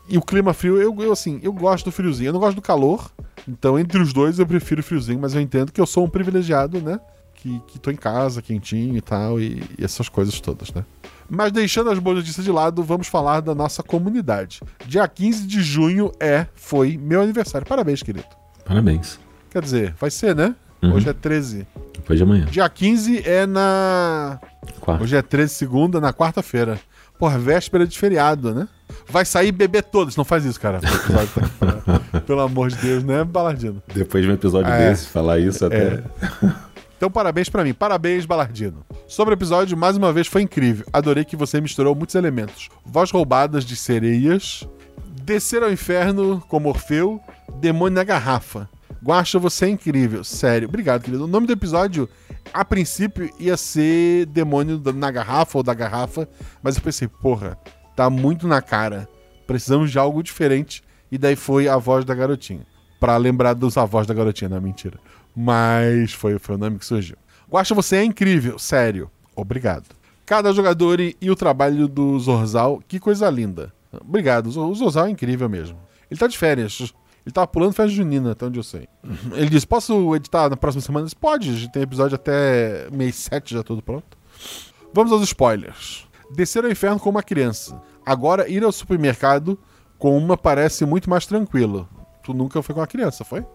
e o clima frio, eu, eu assim, eu gosto do friozinho, eu não gosto do calor. Então, entre os dois, eu prefiro o friozinho, mas eu entendo que eu sou um privilegiado, né? Que, que tô em casa, quentinho e tal, e, e essas coisas todas, né? Mas deixando as boas notícias de lado, vamos falar da nossa comunidade. Dia 15 de junho é, foi meu aniversário. Parabéns, querido. Parabéns. Quer dizer, vai ser, né? Hoje é 13. Depois de amanhã. Dia 15 é na. Quarta. Hoje é 13, segunda, na quarta-feira. Porra, véspera de feriado, né? Vai sair bebê todos. Não faz isso, cara. Tá- Pelo amor de Deus, né, Balardino? Depois de um episódio É. desse, falar isso até. É. Então, parabéns pra mim. Parabéns, Balardino. Sobre o episódio, mais uma vez foi incrível. Adorei que você misturou muitos elementos: voz roubadas de sereias, descer ao inferno como Orfeu, demônio na garrafa. Guaxa, você é incrível. Sério. Obrigado, querido. O nome do episódio, a princípio, ia ser Demônio na Garrafa ou da Garrafa, mas eu pensei, porra, tá muito na cara. Precisamos de algo diferente. E daí foi a voz da garotinha. Pra lembrar dos avós da garotinha, não, mentira. Mas foi, foi o nome que surgiu. Guaxa, você é incrível. Sério. Obrigado. Cada jogador e, e o trabalho do Zorzal, que coisa linda. Obrigado. O Zorzal é incrível mesmo. Ele tá de férias. Ele tava pulando festa junina, até onde eu sei. Ele disse: Posso editar na próxima semana? Eu disse, Pode, a gente tem episódio até mês 7 já tudo pronto. Vamos aos spoilers. Descer ao inferno com uma criança. Agora ir ao supermercado com uma parece muito mais tranquilo. Tu nunca foi com uma criança, foi?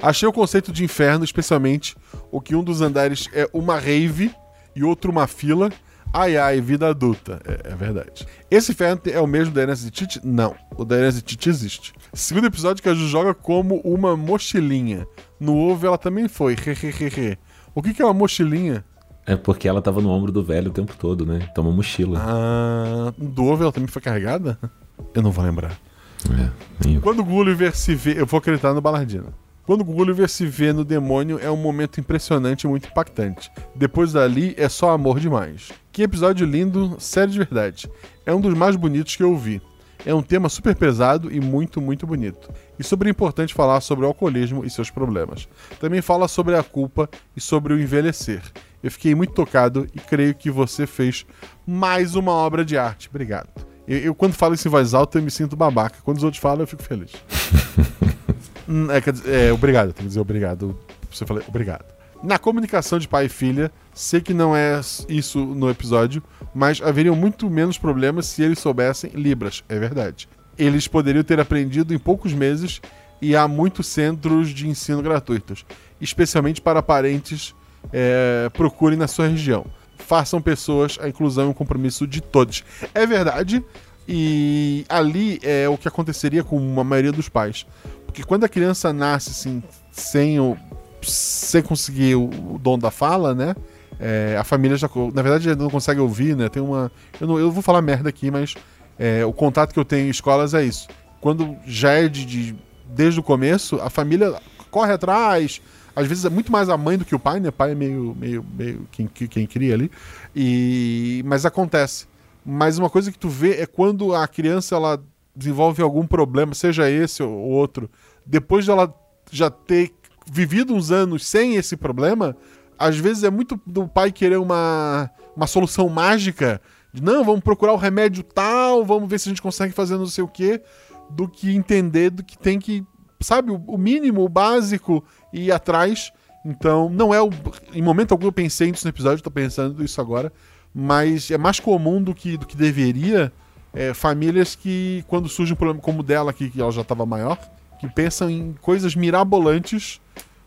Achei o conceito de inferno, especialmente o que um dos andares é uma rave e outro uma fila. Ai ai, vida adulta. É, é verdade. Esse inferno é o mesmo da de Tite? Não. O da de Tite existe. Segundo episódio que a Ju joga como uma mochilinha. No ovo ela também foi. O que, que é uma mochilinha? É porque ela tava no ombro do velho o tempo todo, né? Então uma mochila. Ah, do ovo ela também foi carregada? Eu não vou lembrar. É, nem eu. Quando o Gulliver se vê. Eu vou acreditar no Balardino. Quando o Gulliver se vê no demônio é um momento impressionante e muito impactante. Depois dali é só amor demais. Que episódio lindo, sério de verdade. É um dos mais bonitos que eu vi. É um tema super pesado e muito, muito bonito. E sobre importante falar sobre o alcoolismo e seus problemas. Também fala sobre a culpa e sobre o envelhecer. Eu fiquei muito tocado e creio que você fez mais uma obra de arte. Obrigado. Eu, eu, quando falo isso em voz alta, eu me sinto babaca. Quando os outros falam, eu fico feliz. Hum, é, é, obrigado, tem que dizer obrigado. Você falou obrigado. Na comunicação de pai e filha, sei que não é isso no episódio, mas haveriam muito menos problemas se eles soubessem Libras, é verdade. Eles poderiam ter aprendido em poucos meses e há muitos centros de ensino gratuitos, especialmente para parentes. é, procurem na sua região. Façam pessoas, a inclusão é um compromisso de todos. É verdade, e ali é o que aconteceria com a maioria dos pais. Porque quando a criança nasce assim, sem, o, sem conseguir o, dom da fala, né? é, a família já. Na verdade, não consegue ouvir, né? Tem uma. Eu, não, eu vou falar merda aqui, mas É, o contato que eu tenho em escolas é isso. Quando já é de, de- desde o começo, a família corre atrás. Às vezes é muito mais a mãe do que o pai, né? Pai é meio, meio, meio quem, quem cria ali. E, mas acontece. Mas uma coisa que tu vê é quando a criança ela desenvolve algum problema, seja esse ou outro, depois dela já ter vivido uns anos sem esse problema, às vezes é muito do pai querer uma, uma solução mágica. De, não, vamos procurar o remédio tal, vamos ver se a gente consegue fazer não sei o quê, do que entender do que tem que, sabe, o, mínimo, o básico e ir atrás. Então, não é o. Em momento algum eu pensei nisso no episódio, tô pensando isso agora. Mas é mais comum do que, do que deveria é, famílias que, quando surge um problema como o dela, aqui, que ela já estava maior, que pensam em coisas mirabolantes,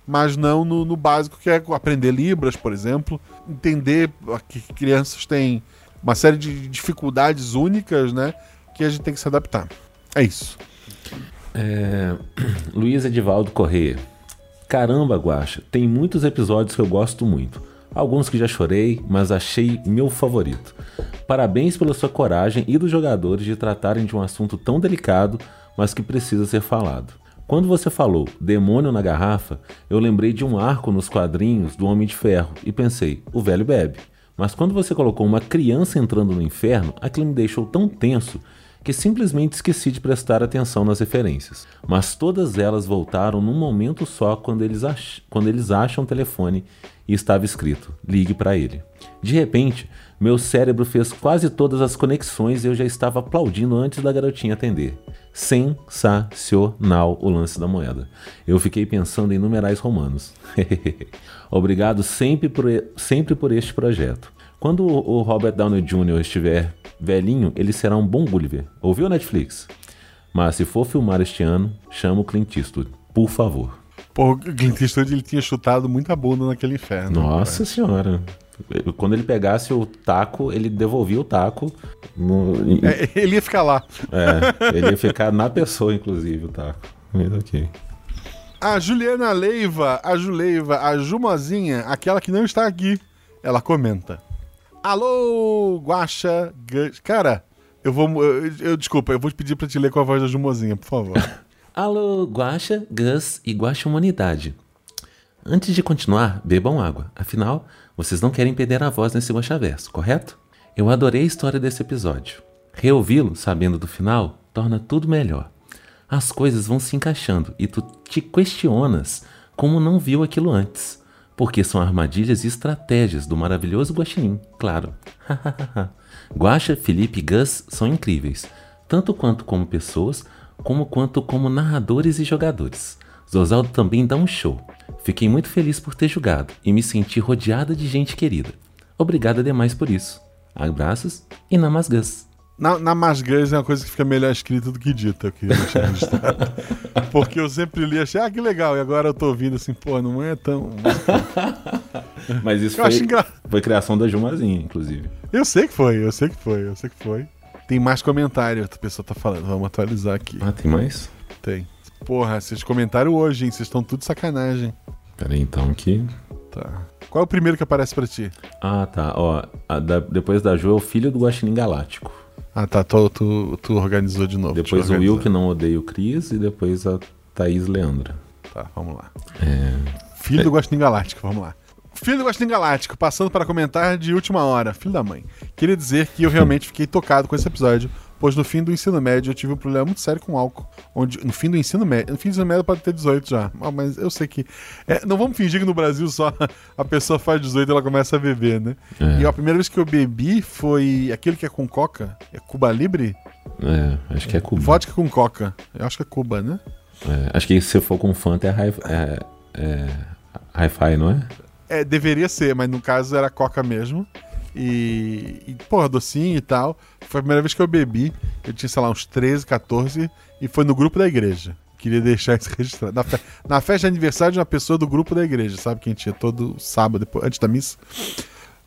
mas não no, no básico, que é aprender Libras, por exemplo. Entender que crianças têm uma série de dificuldades únicas, né? Que a gente tem que se adaptar. É isso. É... Luiz Edivaldo Corrêa. Caramba, Guaxa, tem muitos episódios que eu gosto muito. Alguns que já chorei, mas achei meu favorito. Parabéns pela sua coragem e dos jogadores de tratarem de um assunto tão delicado, mas que precisa ser falado. Quando você falou demônio na garrafa, eu lembrei de um arco nos quadrinhos do Homem de Ferro e pensei, o velho bebe. Mas quando você colocou uma criança entrando no inferno, aquilo me deixou tão tenso que simplesmente esqueci de prestar atenção nas referências. Mas todas elas voltaram num momento só quando eles, ach quando eles acham o telefone e estava escrito: ligue para ele. De repente, meu cérebro fez quase todas as conexões e eu já estava aplaudindo antes da garotinha atender. Sensacional o lance da moeda. Eu fiquei pensando em numerais romanos. Obrigado sempre por, sempre por este projeto. Quando o Robert Downey Jr. estiver velhinho, ele será um bom Gulliver. Ouviu, Netflix? Mas se for filmar este ano, chama o Clint Eastwood, por favor. Pô, o Clint Eastwood ele tinha chutado muita bunda naquele inferno. Nossa senhora. Quando ele pegasse o taco, ele devolvia o taco. No... É, ele ia ficar lá. É, ele ia ficar na pessoa, inclusive, o taco. Mas ok. A Juliana Leiva, a Juleiva, a Jumozinha, aquela que não está aqui, ela comenta. Alô, Guaxa. Gus- Cara, eu vou. Eu, eu- desculpa, eu vou te pedir pra te ler com a voz da Jumozinha, por favor. Alô, Guaxa, Gus e Guaxa Humanidade. Antes de continuar, bebam água. Afinal, vocês não querem perder a voz nesse Guaxaverso, correto? Eu adorei a história desse episódio. Reouvi-lo, sabendo do final, torna tudo melhor. As coisas vão se encaixando e tu te questionas como não viu aquilo antes. Porque são armadilhas e estratégias do maravilhoso Guaxinim, claro. Guaxa, Felipe e Gus são incríveis, tanto quanto como pessoas, como quanto como narradores e jogadores. Zosaldo também dá um show. Fiquei muito feliz por ter jogado e me senti rodeada de gente querida. Obrigada demais por isso. Abraços e namasgas. Na, na Masgãs é uma coisa que fica melhor escrita do que dita, eu queria deixar registrado. Porque eu sempre li e achei, ah, que legal. E agora eu tô ouvindo assim, pô, não é tão. Mas isso foi, engra- foi criação da Jumazinha, inclusive. Eu sei que foi, eu sei que foi, eu sei que foi. Tem mais comentário, outra pessoa tá falando. Vamos atualizar aqui. Ah, tem mais? Tem. Porra, vocês comentaram hoje, hein? Vocês estão tudo de sacanagem. Pera aí, então que. Tá. Qual é o primeiro que aparece pra ti? Ah, tá. Ó, da- depois da Ju é o filho do Guaxinim Galáctico. Ah, tá. Tu, tu, tu organizou de novo. Depois o Will, que não odeia o Cris, e depois a Thaís Leandra. Tá, vamos lá. É. Filho do Guaxinim Galáctico, vamos lá. Filho do Guaxinim Galáctico, passando para comentar de última hora. Filho da mãe. Queria dizer que eu realmente fiquei tocado com esse episódio, pois no fim do ensino médio eu tive um problema muito sério com álcool. Onde, no fim do ensino médio. No fim do ensino médio pode ter 18 já. Ah, mas eu sei que. é, não vamos fingir que no Brasil só a pessoa faz 18 e ela começa a beber, né? É. E a primeira vez que eu bebi foi aquele que é com coca. É Cuba Libre? É, acho que é Cuba. Vodka com coca. Eu acho que é Cuba, né? É, acho que se for com Fanta é hi- é, é hi-fi, não é? É, deveria ser, mas no caso era coca mesmo. E, e, porra, docinho e tal. Foi a primeira vez que eu bebi. Eu tinha, sei lá, uns 13, 14. E foi no grupo da igreja. Queria deixar isso registrado. Na, fe- na festa de aniversário de uma pessoa do grupo da igreja, sabe? Que a gente ia todo sábado, depois, antes da missa.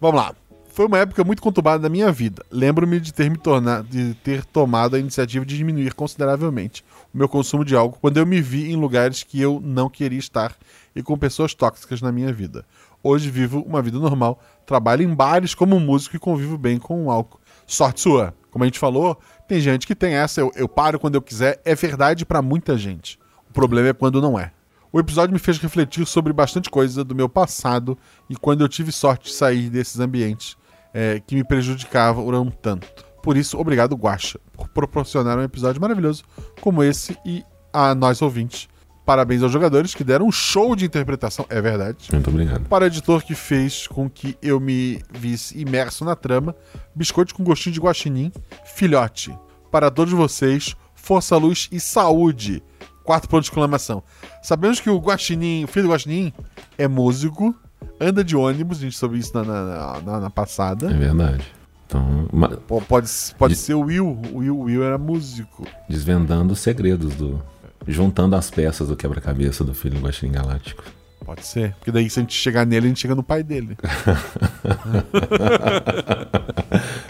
Vamos lá. Foi uma época muito conturbada da minha vida. Lembro-me de ter me tornado, de ter tomado a iniciativa de diminuir consideravelmente o meu consumo de álcool quando eu me vi em lugares que eu não queria estar e com pessoas tóxicas na minha vida. Hoje vivo uma vida normal, trabalho em bares como músico e convivo bem com o álcool. Sorte sua! Como a gente falou, tem gente que tem essa, eu, eu paro quando eu quiser, é verdade pra muita gente. O problema é quando não é. O episódio me fez refletir sobre bastante coisa do meu passado e quando eu tive sorte de sair desses ambientes é, que me prejudicavam tanto. Por isso, obrigado, Guaxa, por proporcionar um episódio maravilhoso como esse e a nós ouvintes. Parabéns aos jogadores que deram um show de interpretação, é verdade. Muito obrigado. Para o editor que fez com que eu me visse imerso na trama, biscoito com gostinho de guaxinim, filhote. Para todos vocês, força, luz e saúde. Quatro pontos de exclamação. Sabemos que o Guaxinim, o filho do Guaxinim, é músico, anda de ônibus, a gente soube isso na, na, na- na passada. É verdade. Então, Pode, pode De- ser o Will. O Will, o Will era músico. desvendando os segredos do. Juntando as peças do quebra-cabeça do filho do Guaxinim Galáctico. Pode ser. Porque daí, se a gente chegar nele, a gente chega no pai dele.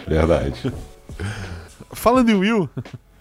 Verdade. Falando em Will,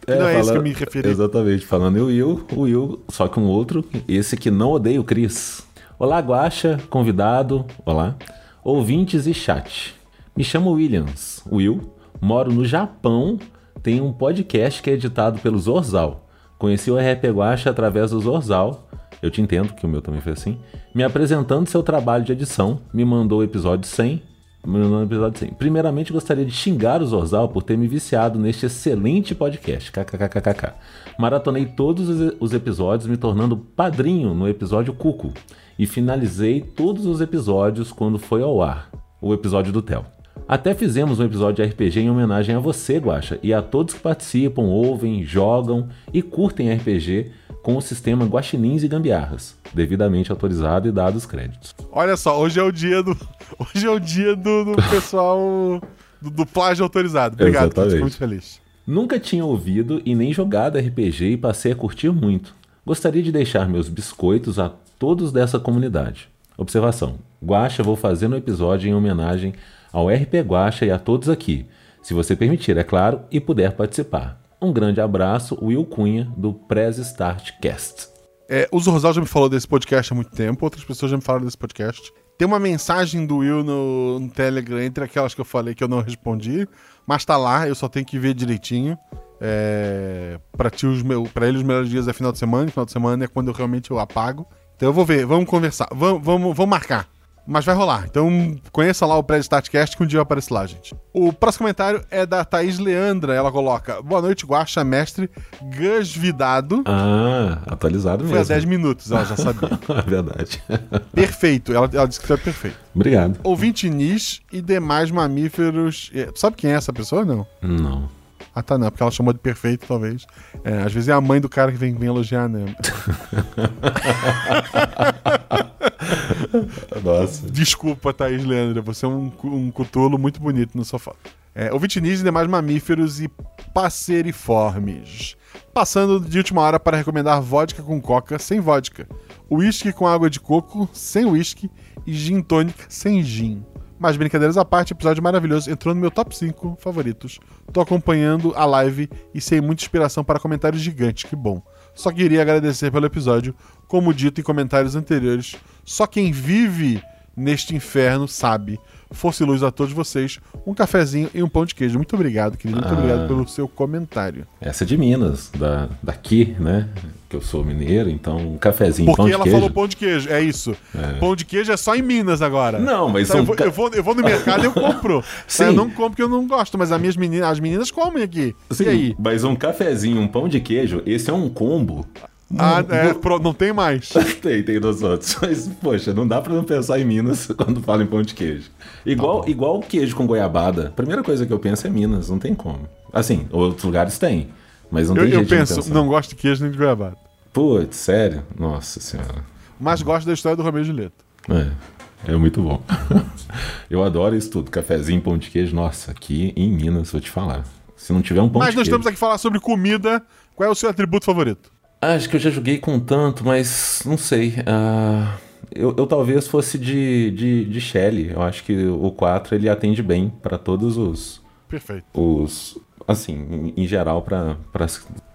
que não é esse que eu me referi. Exatamente, falando em Will, o Will, só que um outro, esse que não odeia o Cris. Olá, Guaxa, convidado, olá, ouvintes e chat. Me chamo Williams, Will, moro no Japão, tenho um podcast que é editado pelo Zorzal. Conheci o RP Guaxa através do Zorzal, eu te entendo que o meu também foi assim, me apresentando seu trabalho de edição, me mandou o episódio 100, me mandou o episódio 100. Primeiramente, gostaria de xingar o Zorzal por ter me viciado neste excelente podcast. KKKKK. Maratonei todos os- os episódios, me tornando padrinho no episódio Cuco. E finalizei todos os episódios quando foi ao ar o episódio do Theo. Até fizemos um episódio de RPG em homenagem a você, Guaxa, e a todos que participam, ouvem, jogam e curtem RPG com o sistema Guaxinins e Gambiarras, devidamente autorizado e dados créditos. Olha só, hoje é o dia do. Hoje é o dia do, do pessoal. Do, do plágio autorizado. Obrigado, Exatamente. muito feliz. Nunca tinha ouvido e nem jogado RPG e passei a curtir muito. Gostaria de deixar meus biscoitos a todos dessa comunidade. Observação: Guaxa vou fazer no episódio em homenagem ao RP Guaxa e a todos aqui, se você permitir, é claro, e puder participar. Um grande abraço, Will Cunha, do Press Start Cast. É, o Zorzal já me falou desse podcast há muito tempo, outras pessoas já me falaram desse podcast. Tem uma mensagem do Will no, no Telegram, entre aquelas que eu falei que eu não respondi, mas tá lá, eu só tenho que ver direitinho. É, pra, ti, os meu, pra ele, os melhores dias é final de semana, e final de semana é quando eu realmente eu apago. Então eu vou ver, vamos conversar, vamos, vamos, vamos marcar. Mas vai rolar. Então conheça lá o Pré-Statcast que um dia eu apareço lá, gente. O próximo comentário é da Thaís Leandra. Ela coloca: Boa noite, Guaxa, mestre Gasvidado. Ah, atualizado Foi há mesmo. 10 minutos, ela já sabia. É verdade. perfeito. Ela, ela disse que foi perfeito. Obrigado. Ouvinte nis e demais mamíferos. é, Sabe quem é essa pessoa? Não. Não. Ah, tá, não. Porque ela chamou de perfeito, talvez. É, às vezes é a mãe do cara que vem, vem elogiar, né? Nossa. Desculpa, Thaís Leandra. Você é um, um cutulo muito bonito no sofá. É, ouvinte nis e demais mamíferos e passeriformes. Passando de última hora para recomendar vodka com coca sem vodka. Whisky com água de coco sem whisky e gin tônica sem gin. Mas brincadeiras à parte, episódio maravilhoso entrou no meu top 5 favoritos. Tô acompanhando a live e sem muita inspiração para comentários gigantes, que bom. Só queria agradecer pelo episódio. Como dito em comentários anteriores, só quem vive neste inferno sabe. Força e luz a todos vocês. Um cafezinho e um pão de queijo. Muito obrigado, querido. Muito Ah. obrigado pelo seu comentário. Essa é de Minas, da, daqui, né? Que eu sou mineiro, então um cafezinho, pão Porque de ela queijo. falou pão de queijo, é isso. Pão de queijo é só em Minas agora. Não, mas Então, eu, um vou, eu, vou, eu vou no mercado e eu compro. Sim. Eu não compro porque eu não gosto, mas as minhas meninas, as meninas comem aqui. Sim, E aí? mas um cafezinho, um pão de queijo, esse é um combo. Ah, é, pro- não tem mais. Tem, tem dos outros. Mas, poxa, não dá pra não pensar em Minas quando fala em pão de queijo. Igual, igual queijo com goiabada. A primeira coisa que eu penso é Minas, não tem como. Assim, outros lugares tem, mas não Eu, tem eu jeito de penso, não gosto de queijo nem de goiabada. Putz, sério? Nossa senhora. Mas gosto da história do Romeu e Julieta. É, é muito bom. eu adoro isso tudo. Cafezinho, pão de queijo. Nossa, aqui em Minas, vou te falar. Se não tiver um pão Mas de nós queijo... estamos aqui falar sobre comida. Qual é o seu atributo favorito? Ah, Acho que eu já joguei com tanto, mas não sei. Ah, eu, eu talvez fosse de, de, de Shelly. Eu acho que o 4 ele atende bem pra todos os. Perfeito. os assim, em, em geral, para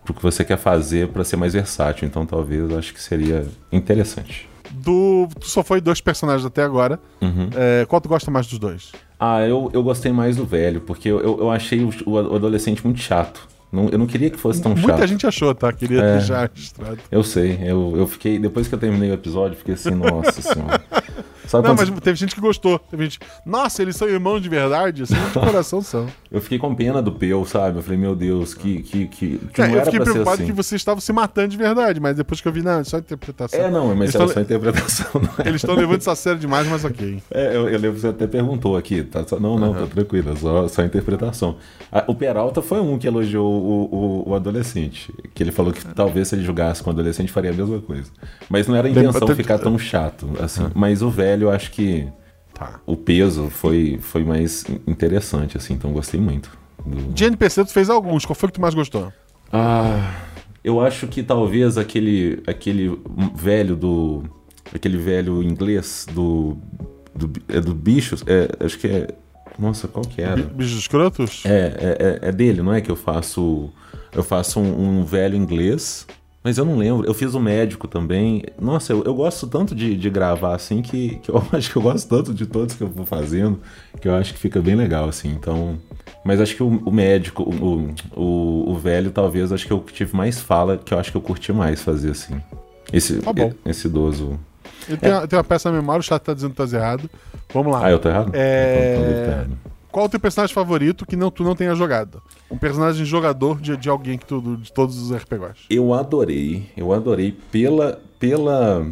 o que você quer fazer pra ser mais versátil. Então talvez eu acho que seria interessante. Do, tu só foi dois personagens até agora. Uhum. É, qual tu gosta mais dos dois? Ah, eu, eu gostei mais do velho, porque eu, eu, eu achei o, o adolescente muito chato. Não, eu não queria que fosse tão Muita chato. gente achou, tá? Queria É. deixar registrado. Eu sei, eu, eu fiquei. Depois que eu terminei o episódio, fiquei assim, nossa senhora. Sabe Não, mas teve gente que gostou. Teve gente. Nossa, eles são irmãos de verdade? Assim, de coração são. Eu fiquei com pena do Peu, sabe? Eu falei, meu Deus, que, que, que, que É, não eu era fiquei preocupado assim. que vocês estavam se matando de verdade, mas depois que eu vi, não, é só interpretação. É, não, mas Eles era tão- só interpretação. Não é? Eles estão levando isso a sério demais, mas ok. É, eu, eu lembro que você até perguntou aqui. Tá, não, não, tá tranquilo, é só, só interpretação. O Peralta foi um que elogiou o, o, o adolescente. Que ele falou que talvez se ele jogasse com o adolescente faria a mesma coisa. Mas não era a intenção Lembra- ficar tão chato assim. Mas o velho, eu acho que Tá. o peso foi, foi mais interessante, assim. Então gostei muito. do- De NPC, tu fez alguns. Qual foi que tu mais gostou? Ah, eu acho que talvez aquele aquele velho do aquele velho inglês do do, é do bichos, é, acho que é nossa, qual que era? Bi- Bichos escrotos? É, é, é- é dele, não é que eu faço eu faço um, um velho inglês, mas eu não lembro. Eu fiz o médico também. Nossa, eu, eu gosto tanto de, de gravar assim que, que eu acho que eu gosto tanto de todos que eu vou fazendo que eu acho que fica bem legal assim. Então, mas acho que o, o médico, o, o, o velho, talvez acho que eu tive mais fala que eu acho que eu curti mais fazer assim. Esse, Tá bom. esse idoso. Eu tenho, eu tenho uma peça na memória, o chat tá dizendo que tá errado. Vamos lá. Ah, eu tô errado? É- Então, então. Qual o teu personagem favorito que não, tu não tenha jogado? Um personagem jogador de, de alguém que tu, de todos os RPGs. Eu adorei, eu adorei pela, pela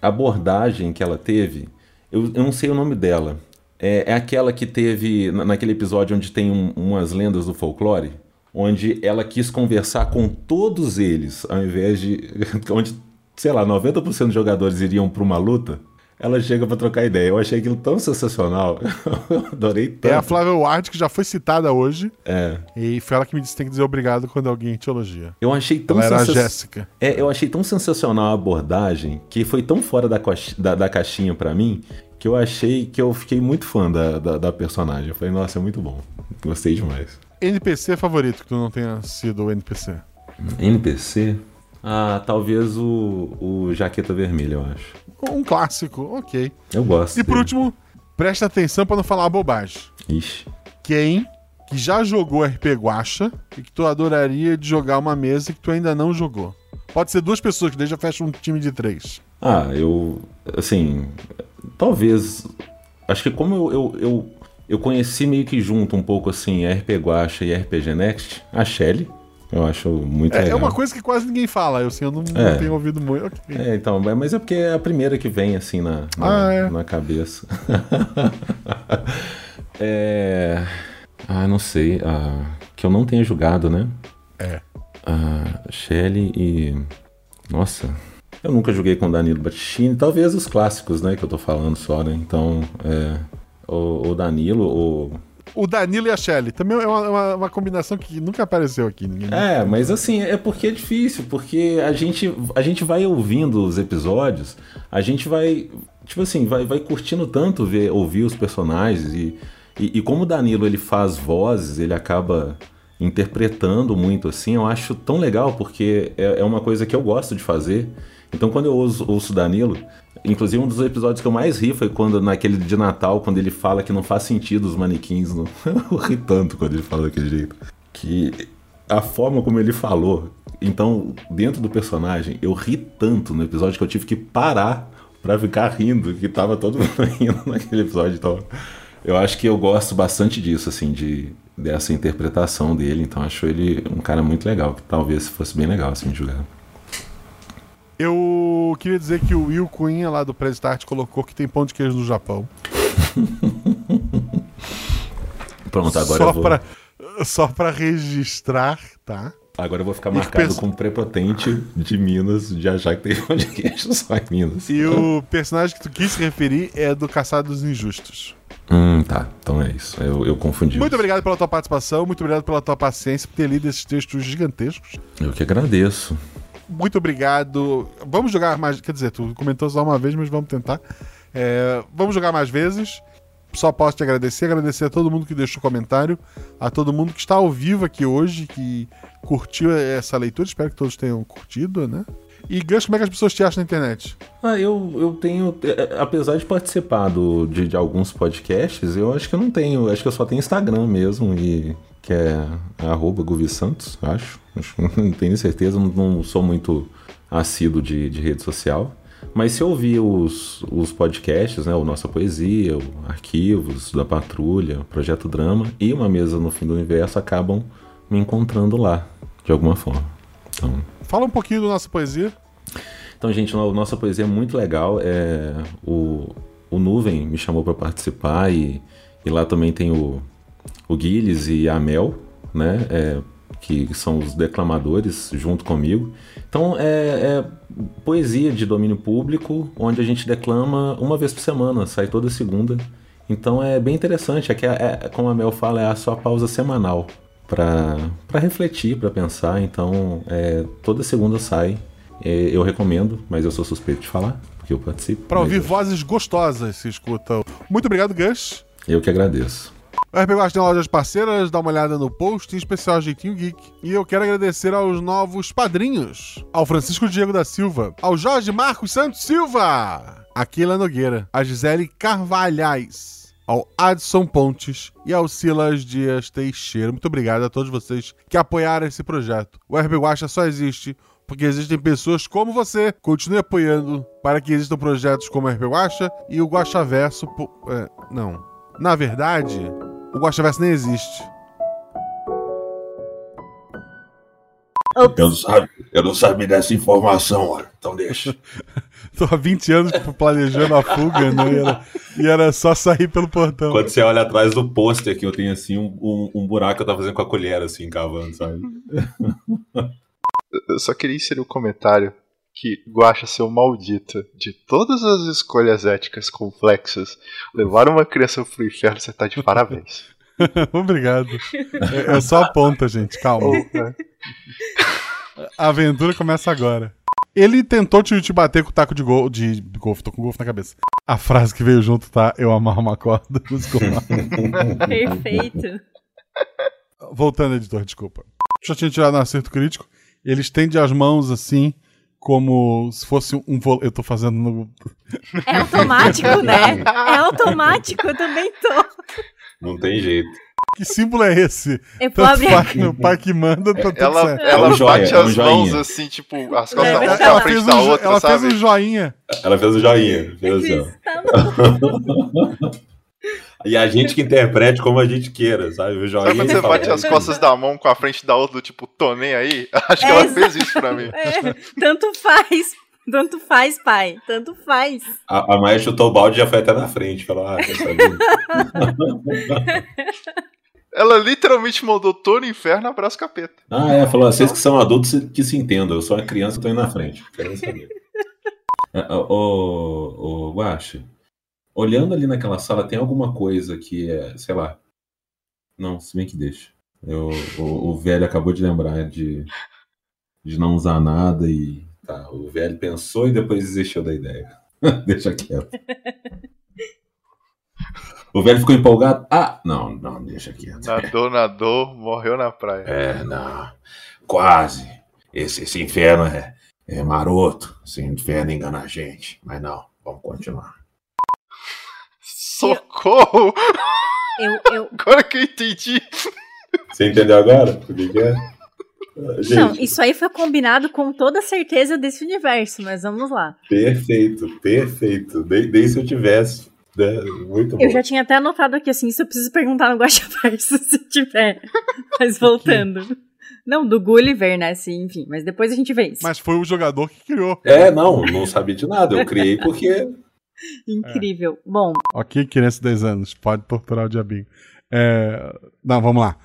abordagem que ela teve. Eu, eu não sei o nome dela. É, é aquela que teve na- naquele episódio onde tem um- umas lendas do folclore, onde ela quis conversar com todos eles, ao invés de. onde, sei lá, 90% dos jogadores iriam pra uma luta. Ela chega pra trocar ideia. Eu achei aquilo tão sensacional. Eu adorei tanto. É a Flávia Ward, que já foi citada hoje. É. E foi ela que me disse que tem que dizer obrigado quando alguém te elogia. Eu achei tão Ela era a sensa- Jéssica. É, eu achei tão sensacional a abordagem que foi tão fora da, coxi- da, da caixinha pra mim que eu achei que eu fiquei muito fã da, da, da personagem. Eu falei, nossa, é muito bom. Gostei demais. NPC favorito que tu não tenha sido o NPC? NPC? Ah, talvez o, o Jaqueta Vermelha, eu acho. Um clássico, ok. Eu gosto. E por dele. último, presta atenção pra não falar bobagem. Ixi. Quem que já jogou RP Guacha e que tu adoraria de jogar uma mesa que tu ainda não jogou? Pode ser duas pessoas, que daí já fecha um time de três. Ah, eu. Assim. Talvez. Acho que como eu, eu, eu, eu conheci meio que junto um pouco assim RP Guacha e RPG Next, a Shelly. Eu acho muito É, é legal. uma coisa que quase ninguém fala, eu, assim, eu não, não É. tenho ouvido muito. Ok. É, então, mas é porque é a primeira que vem assim na, na, Ah, é. na cabeça. é. Ah, não sei. Ah, que eu não tenha jogado, né? É. Ah, Shelly e. Nossa. Eu nunca joguei com Danilo Battistini. Talvez os clássicos, né? Que eu tô falando só, né? Então, é. O, o Danilo, o. O Danilo e a Shelly. Também é uma, uma- uma combinação que nunca apareceu aqui. Ninguém É, mas assim, é porque é difícil, porque a gente, a gente vai ouvindo os episódios, a gente vai, tipo assim, vai, vai curtindo tanto ver, ouvir os personagens e, e, e como o Danilo ele faz vozes, ele acaba interpretando muito assim, eu acho tão legal porque é, é uma coisa que eu gosto de fazer. Então quando eu ouço, ouço o Danilo, inclusive um dos episódios que eu mais ri foi quando naquele de Natal, quando ele fala que não faz sentido os manequins, no... eu ri tanto quando ele fala daquele jeito. Que a forma como ele falou, então dentro do personagem, eu ri tanto no episódio que eu tive que parar pra ficar rindo, que tava todo mundo rindo naquele episódio, então eu acho que eu gosto bastante disso, assim, de dessa interpretação dele, então acho ele um cara muito legal, que talvez fosse bem legal assim de jogar. Eu queria dizer que o Will Cunha, lá do Press Start, colocou que tem pão de queijo no Japão. Pronto, agora só, eu vou. pra, só pra registrar, tá? Agora eu vou ficar E marcado pensa- como prepotente de Minas, de achar que tem pão de queijo só em Minas. E o personagem que tu quis se referir é do Caçado dos Injustos. Hum, tá. Então é isso. Eu, eu confundi. Muito obrigado pela tua participação, muito obrigado pela tua paciência por ter lido esses textos gigantescos. Eu que agradeço. Muito obrigado. Vamos jogar mais. Quer dizer, tu comentou só uma vez, mas vamos tentar. É, vamos jogar mais vezes. Só posso te agradecer, agradecer a todo mundo que deixou comentário, a todo mundo que está ao vivo aqui hoje, que curtiu essa leitura. Espero que todos tenham curtido, né? E Gus, como é que as pessoas te acham na internet? Ah, eu, eu tenho. é, Apesar de participar do, de, de alguns podcasts, eu acho que eu não tenho. Acho que eu só tenho Instagram mesmo, e que é arroba Guvi Santos, acho. não tenho certeza, não, não sou muito assíduo de, de rede social. Mas se eu ouvir os, os podcasts, né, o Nossa Poesia, o Arquivos da Patrulha, o Projeto Drama e Uma Mesa no Fim do Universo acabam me encontrando lá, de alguma forma. Então, Fala um pouquinho da nossa poesia. então, gente, a nossa poesia é muito legal. É, o, o Nuvem me chamou para participar e, e lá também tem o, o Guilherme e a Mel, né? é, que são os declamadores junto comigo. Então, é, é poesia de domínio público, onde a gente declama uma vez por semana, sai toda segunda. Então é bem interessante, é que é, como a Mel fala, é a sua pausa semanal para refletir, para pensar. Então, é, toda segunda sai. É, eu recomendo, mas eu sou suspeito de falar, porque eu participo. Pra mas ouvir eu- vozes gostosas, se escuta. Muito obrigado, Gus. Eu que agradeço. O RP Guacha tem lojas parceiras, dá uma olhada no post, em especial Jeitinho Geek. E eu quero agradecer aos novos padrinhos. Ao Francisco Diego da Silva, ao Jorge Marcos Santos Silva, a Keila Nogueira, a Gisele Carvalhais, ao Adson Pontes e ao Silas Dias Teixeira. Muito obrigado a todos vocês que apoiaram esse projeto. O RP Guacha só existe porque existem pessoas como você. Continue apoiando para que existam projetos como o RP Guacha e o Guaxaverso. po- É, não. Na verdade, o Guaxaverso nem existe. Eu não, sabe, eu não sabia dessa informação, olha. Então deixa. Tô há 20 anos planejando a fuga, né? E era, e era só sair pelo portão. Quando você olha atrás do pôster que eu tenho assim, um, um, um buraco que eu tava fazendo com a colher, assim, cavando, sabe? Eu só queria inserir um comentário que Guacha seu maldito. De todas as escolhas éticas complexas, levar uma criança pro inferno, você tá de parabéns. Obrigado. É, é só a ponta, gente. Calma. Né? A aventura começa agora. Ele tentou te, te bater com o taco de, gol, de golfe. Tô com golfe na cabeça. A frase que veio junto tá: Eu amarro uma corda. nos. Perfeito. Voltando, editor, desculpa. Já tinha tirado um acerto crítico. Ele estende as mãos assim, como se fosse um. vo- Eu tô fazendo no. É automático, né? É automático, eu também tô. Não tem jeito. Que símbolo é esse? Eu Tanto faz meu pai que manda, tá tudo Ela, certo. ela É um joia, bate é um as joinha. mãos assim, tipo, as costas da ela Ela, pra fez frente da um, outra, ela sabe? fez um joinha. Ela fez o joinha. Fez assim, tá. E a gente que interprete como a gente queira, sabe? O joinha Sabe quando e você bate "É as isso aí." costas da mão com a frente da outra, do tipo, tô nem aí? Acho que É, ela exa- fez isso pra mim. É, tanto faz. Tanto faz, pai. Tanto faz. A, a Maia chutou o balde e já foi até na frente. Falou, ah, quer saber? Ela literalmente mandou tô no inferno, abraço capeta. Ah, é, falou, vocês que são adultos que se entendam, eu sou uma criança, eu tô indo na frente. Quero saber. É, Ô, ô, ô, Guache, olhando ali naquela sala, tem alguma coisa que é, sei lá. Não, se bem que deixa. Eu, o, o velho acabou de lembrar de, de não usar nada e. Tá, o velho pensou e depois desistiu da ideia. deixa quieto. O velho ficou empolgado. Ah, não, não, deixa quieto. Nadou, nadou, morreu na praia. É, não. Quase. Esse, esse inferno é, é maroto. Esse inferno engana a gente. Mas não, vamos continuar. Socorro! Eu, eu... Agora que eu entendi. Você entendeu agora? O que, que é? Gente, Não, isso aí foi combinado com toda a certeza desse universo, mas vamos lá. perfeito, perfeito. Nem, nem se eu tivesse. né? Muito bom. Eu já tinha até anotado aqui assim, isso eu preciso perguntar no Guaxaverso se tiver. Mas voltando. Não, do Gulliver, né? Assim, enfim, mas depois a gente vê isso. Mas foi o jogador que criou. É, não, não sabia de nada. Eu criei porque. Incrível. Bom, Ok, criança de 10 anos, pode torturar o diabinho. É, Não, vamos lá.